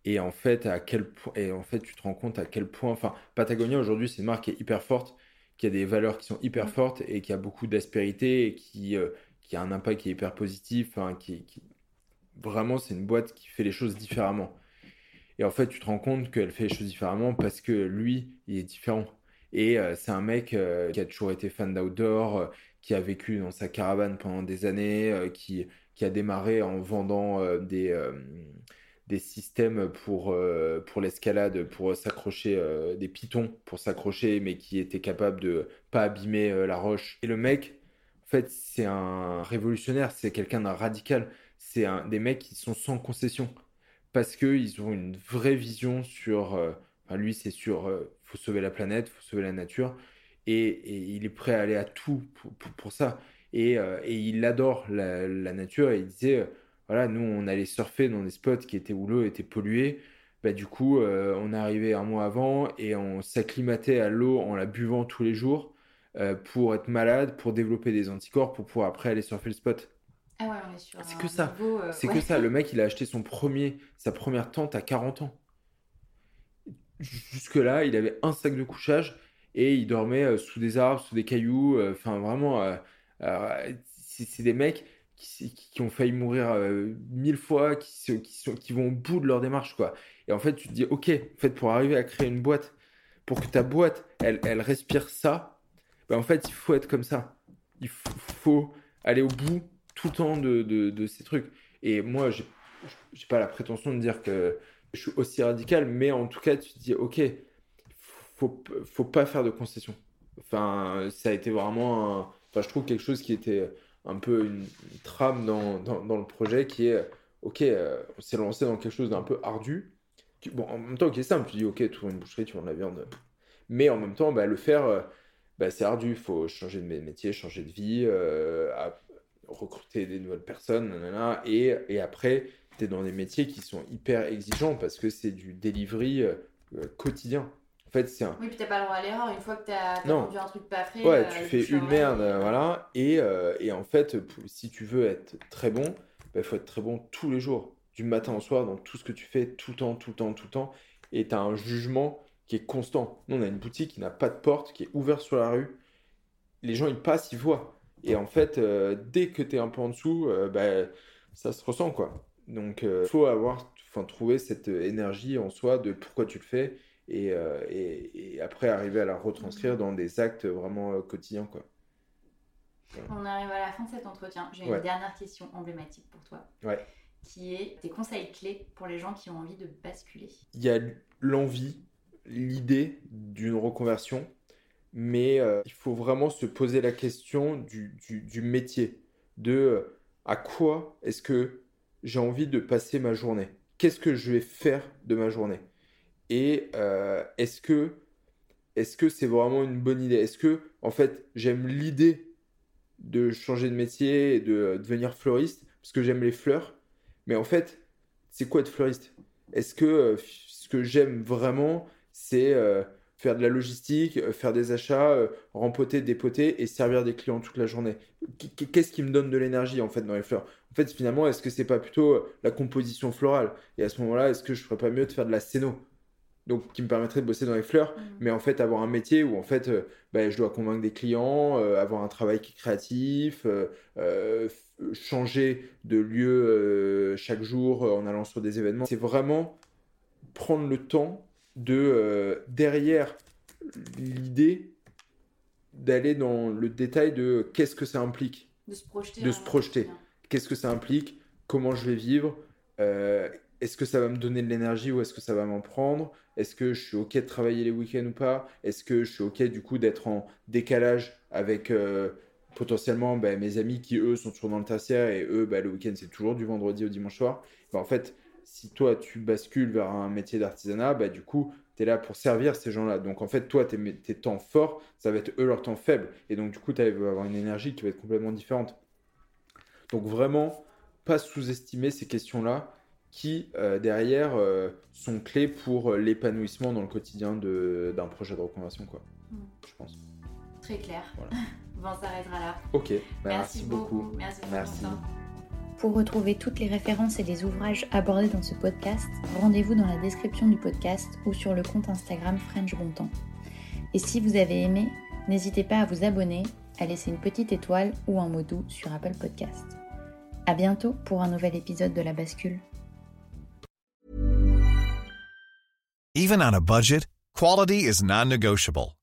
Et en fait, à quel et en fait, tu te rends compte à quel point, enfin, Patagonia aujourd'hui, c'est une marque qui est hyper forte, qui a des valeurs qui sont hyper mm. fortes et qui a beaucoup d'aspérité et qui, euh, qui a un impact qui est hyper positif. qui, qui... Vraiment, c'est une boîte qui fait les choses différemment. Et en fait, tu te rends compte qu'elle fait les choses différemment parce que lui, il est différent. Et c'est un mec qui a toujours été fan d'outdoor, qui a vécu dans sa caravane pendant des années, euh, qui, a démarré en vendant euh, des, euh, des systèmes pour, pour l'escalade, pour s'accrocher, des pitons pour s'accrocher, mais qui était capable de pas abîmer la roche. Et le mec, en fait, c'est un révolutionnaire, c'est quelqu'un d'un radical, c'est des mecs qui sont sans concession, parce qu'ils ont une vraie vision sur... Enfin, lui, c'est sur... faut sauver la planète, faut sauver la nature et, il est prêt à aller à tout pour, ça. Euh, et, il adore la, nature et il disait, euh, voilà, nous on allait surfer dans des spots qui étaient où l'eau était polluée. Bah, du coup, euh, on arrivait un mois avant et on s'acclimatait à l'eau en la buvant tous les jours pour être malade, pour développer des anticorps, pour pouvoir après aller surfer le spot. Ah ouais, on est sur. C'est que ça. euh, C'est ouais. que ça. Le mec, il a acheté son premier, sa première tente à 40 ans. Jusque-là, il avait un sac de couchage et il dormait euh, sous des arbres, sous des cailloux. euh, Enfin, vraiment, euh, c'est des mecs qui, ont failli mourir euh, mille fois, qui, se- qui, sont, qui vont au bout de leur démarche, quoi. Et en fait, tu te dis, ok, en fait, pour arriver à créer une boîte, pour que ta boîte, elle, elle respire ça, ben, en fait, il faut être comme ça. Il faut aller au bout tout le temps de, de, ces trucs. Et moi, j'ai pas la prétention de dire que je suis aussi radical, mais en tout cas, tu dis, ok, faut, faut pas faire de concessions. Enfin, ça a été vraiment, enfin, je trouve quelque chose qui était un peu une, trame dans, dans, le projet qui est, ok, euh, on s'est lancé dans quelque chose d'un peu ardu. Bon, en même temps, qui est simple, tu dis, ok, tu une boucherie, tu vends de la viande. Mais en même temps, bah, le faire, euh, bah, c'est ardu. Il faut changer de mé- métier, changer de vie, euh, recruter des nouvelles personnes, nanana, et, et après, tu es dans des métiers qui sont hyper exigeants parce que c'est du delivery euh, euh, quotidien. En fait, c'est un, Oui, puis t'as pas le droit à l'erreur. Une fois que t'as t'as vendu un truc pas frais. Ouais, euh, tu fais une merde, euh, voilà. Et, euh, et en fait, si tu veux être très bon, il faut être très bon tous les jours, du matin au soir, dans tout ce que tu fais, tout le temps, tout le temps, tout le temps. Et tu as un jugement qui est constant. Nous, on a une boutique qui n'a pas de porte, qui est ouverte sur la rue. Les gens, ils passent, ils voient. Et en fait, euh, dès que tu es un peu en dessous, euh, bah, ça se ressent, quoi. Donc, il faut avoir, enfin, trouver cette énergie en soi de pourquoi tu le fais et, euh, et, et après arriver à la retranscrire dans des actes vraiment euh, quotidiens, quoi. On arrive à la fin de cet entretien. J'ai Ouais. une dernière question emblématique pour toi. Ouais. Qui est tes conseils clés pour les gens qui ont envie de basculer? Il y a l'envie, l'idée d'une reconversion, mais euh, il faut vraiment se poser la question du, du- métier, de euh, à quoi est-ce que j'ai envie de passer ma journée? Qu'est-ce que je vais faire de ma journée? Et euh, est-ce que est-ce que c'est vraiment une bonne idée? Est-ce que en fait j'aime l'idée de changer de métier et de devenir fleuriste? Parce que j'aime les fleurs, mais en fait c'est quoi être fleuriste? Est-ce que ce que j'aime vraiment, c'est faire de la logistique, euh, faire des achats, euh, rempoter, dépoter et servir des clients toute la journée? Qu- qu- Qu'est-ce qui me donne de l'énergie en fait dans les fleurs? En fait, finalement, est-ce que c'est pas plutôt euh, la composition florale? Et à ce moment-là, est-ce que je ferais pas mieux de faire de la scéno? Donc, qui me permettrait de bosser dans les fleurs, mais en fait, avoir un métier où en fait, euh, ben, je dois convaincre des clients, euh, avoir un travail qui est créatif, euh, changer de lieu chaque jour en allant sur des événements. C'est vraiment prendre le temps de, euh, derrière l'idée, d'aller dans le détail de qu'est-ce que ça implique De se projeter. de en- se projeter. Qu'est-ce que ça implique? Comment je vais vivre? Euh, est-ce que ça va me donner de l'énergie ou est-ce que ça va m'en prendre? Est-ce que je suis OK de travailler les week-ends ou pas? Est-ce que je suis OK du coup d'être en décalage avec euh, potentiellement ben, mes amis qui eux sont toujours dans le tertiaire et eux ben, le week-end c'est toujours du vendredi au dimanche soir? Ben, en fait, si toi tu bascules vers un métier d'artisanat, ben, du coup tu es là pour servir ces gens-là. Donc en fait, toi, tes, tes temps forts, ça va être eux leurs temps faibles. Et donc du coup, tu vas avoir une énergie qui va être complètement différente. Donc vraiment, pas sous-estimer ces questions-là qui, euh, derrière, euh, sont clés pour euh, l'épanouissement dans le quotidien d'un projet de reconversion, quoi. Mm. Je pense. Très clair. Voilà. bon, on s'arrêtera là. Ok, bah, Merci beaucoup. Merci pour ton Merci. temps. Pour retrouver toutes les références et les ouvrages abordés dans ce podcast, rendez-vous dans la description du podcast ou sur le compte Instagram French Bontemps. Et si vous avez aimé, n'hésitez pas à vous abonner, à laisser une petite étoile ou un mot doux sur Apple Podcast. À bientôt pour un nouvel épisode de La Bascule. Even on a budget, quality is non-negotiable.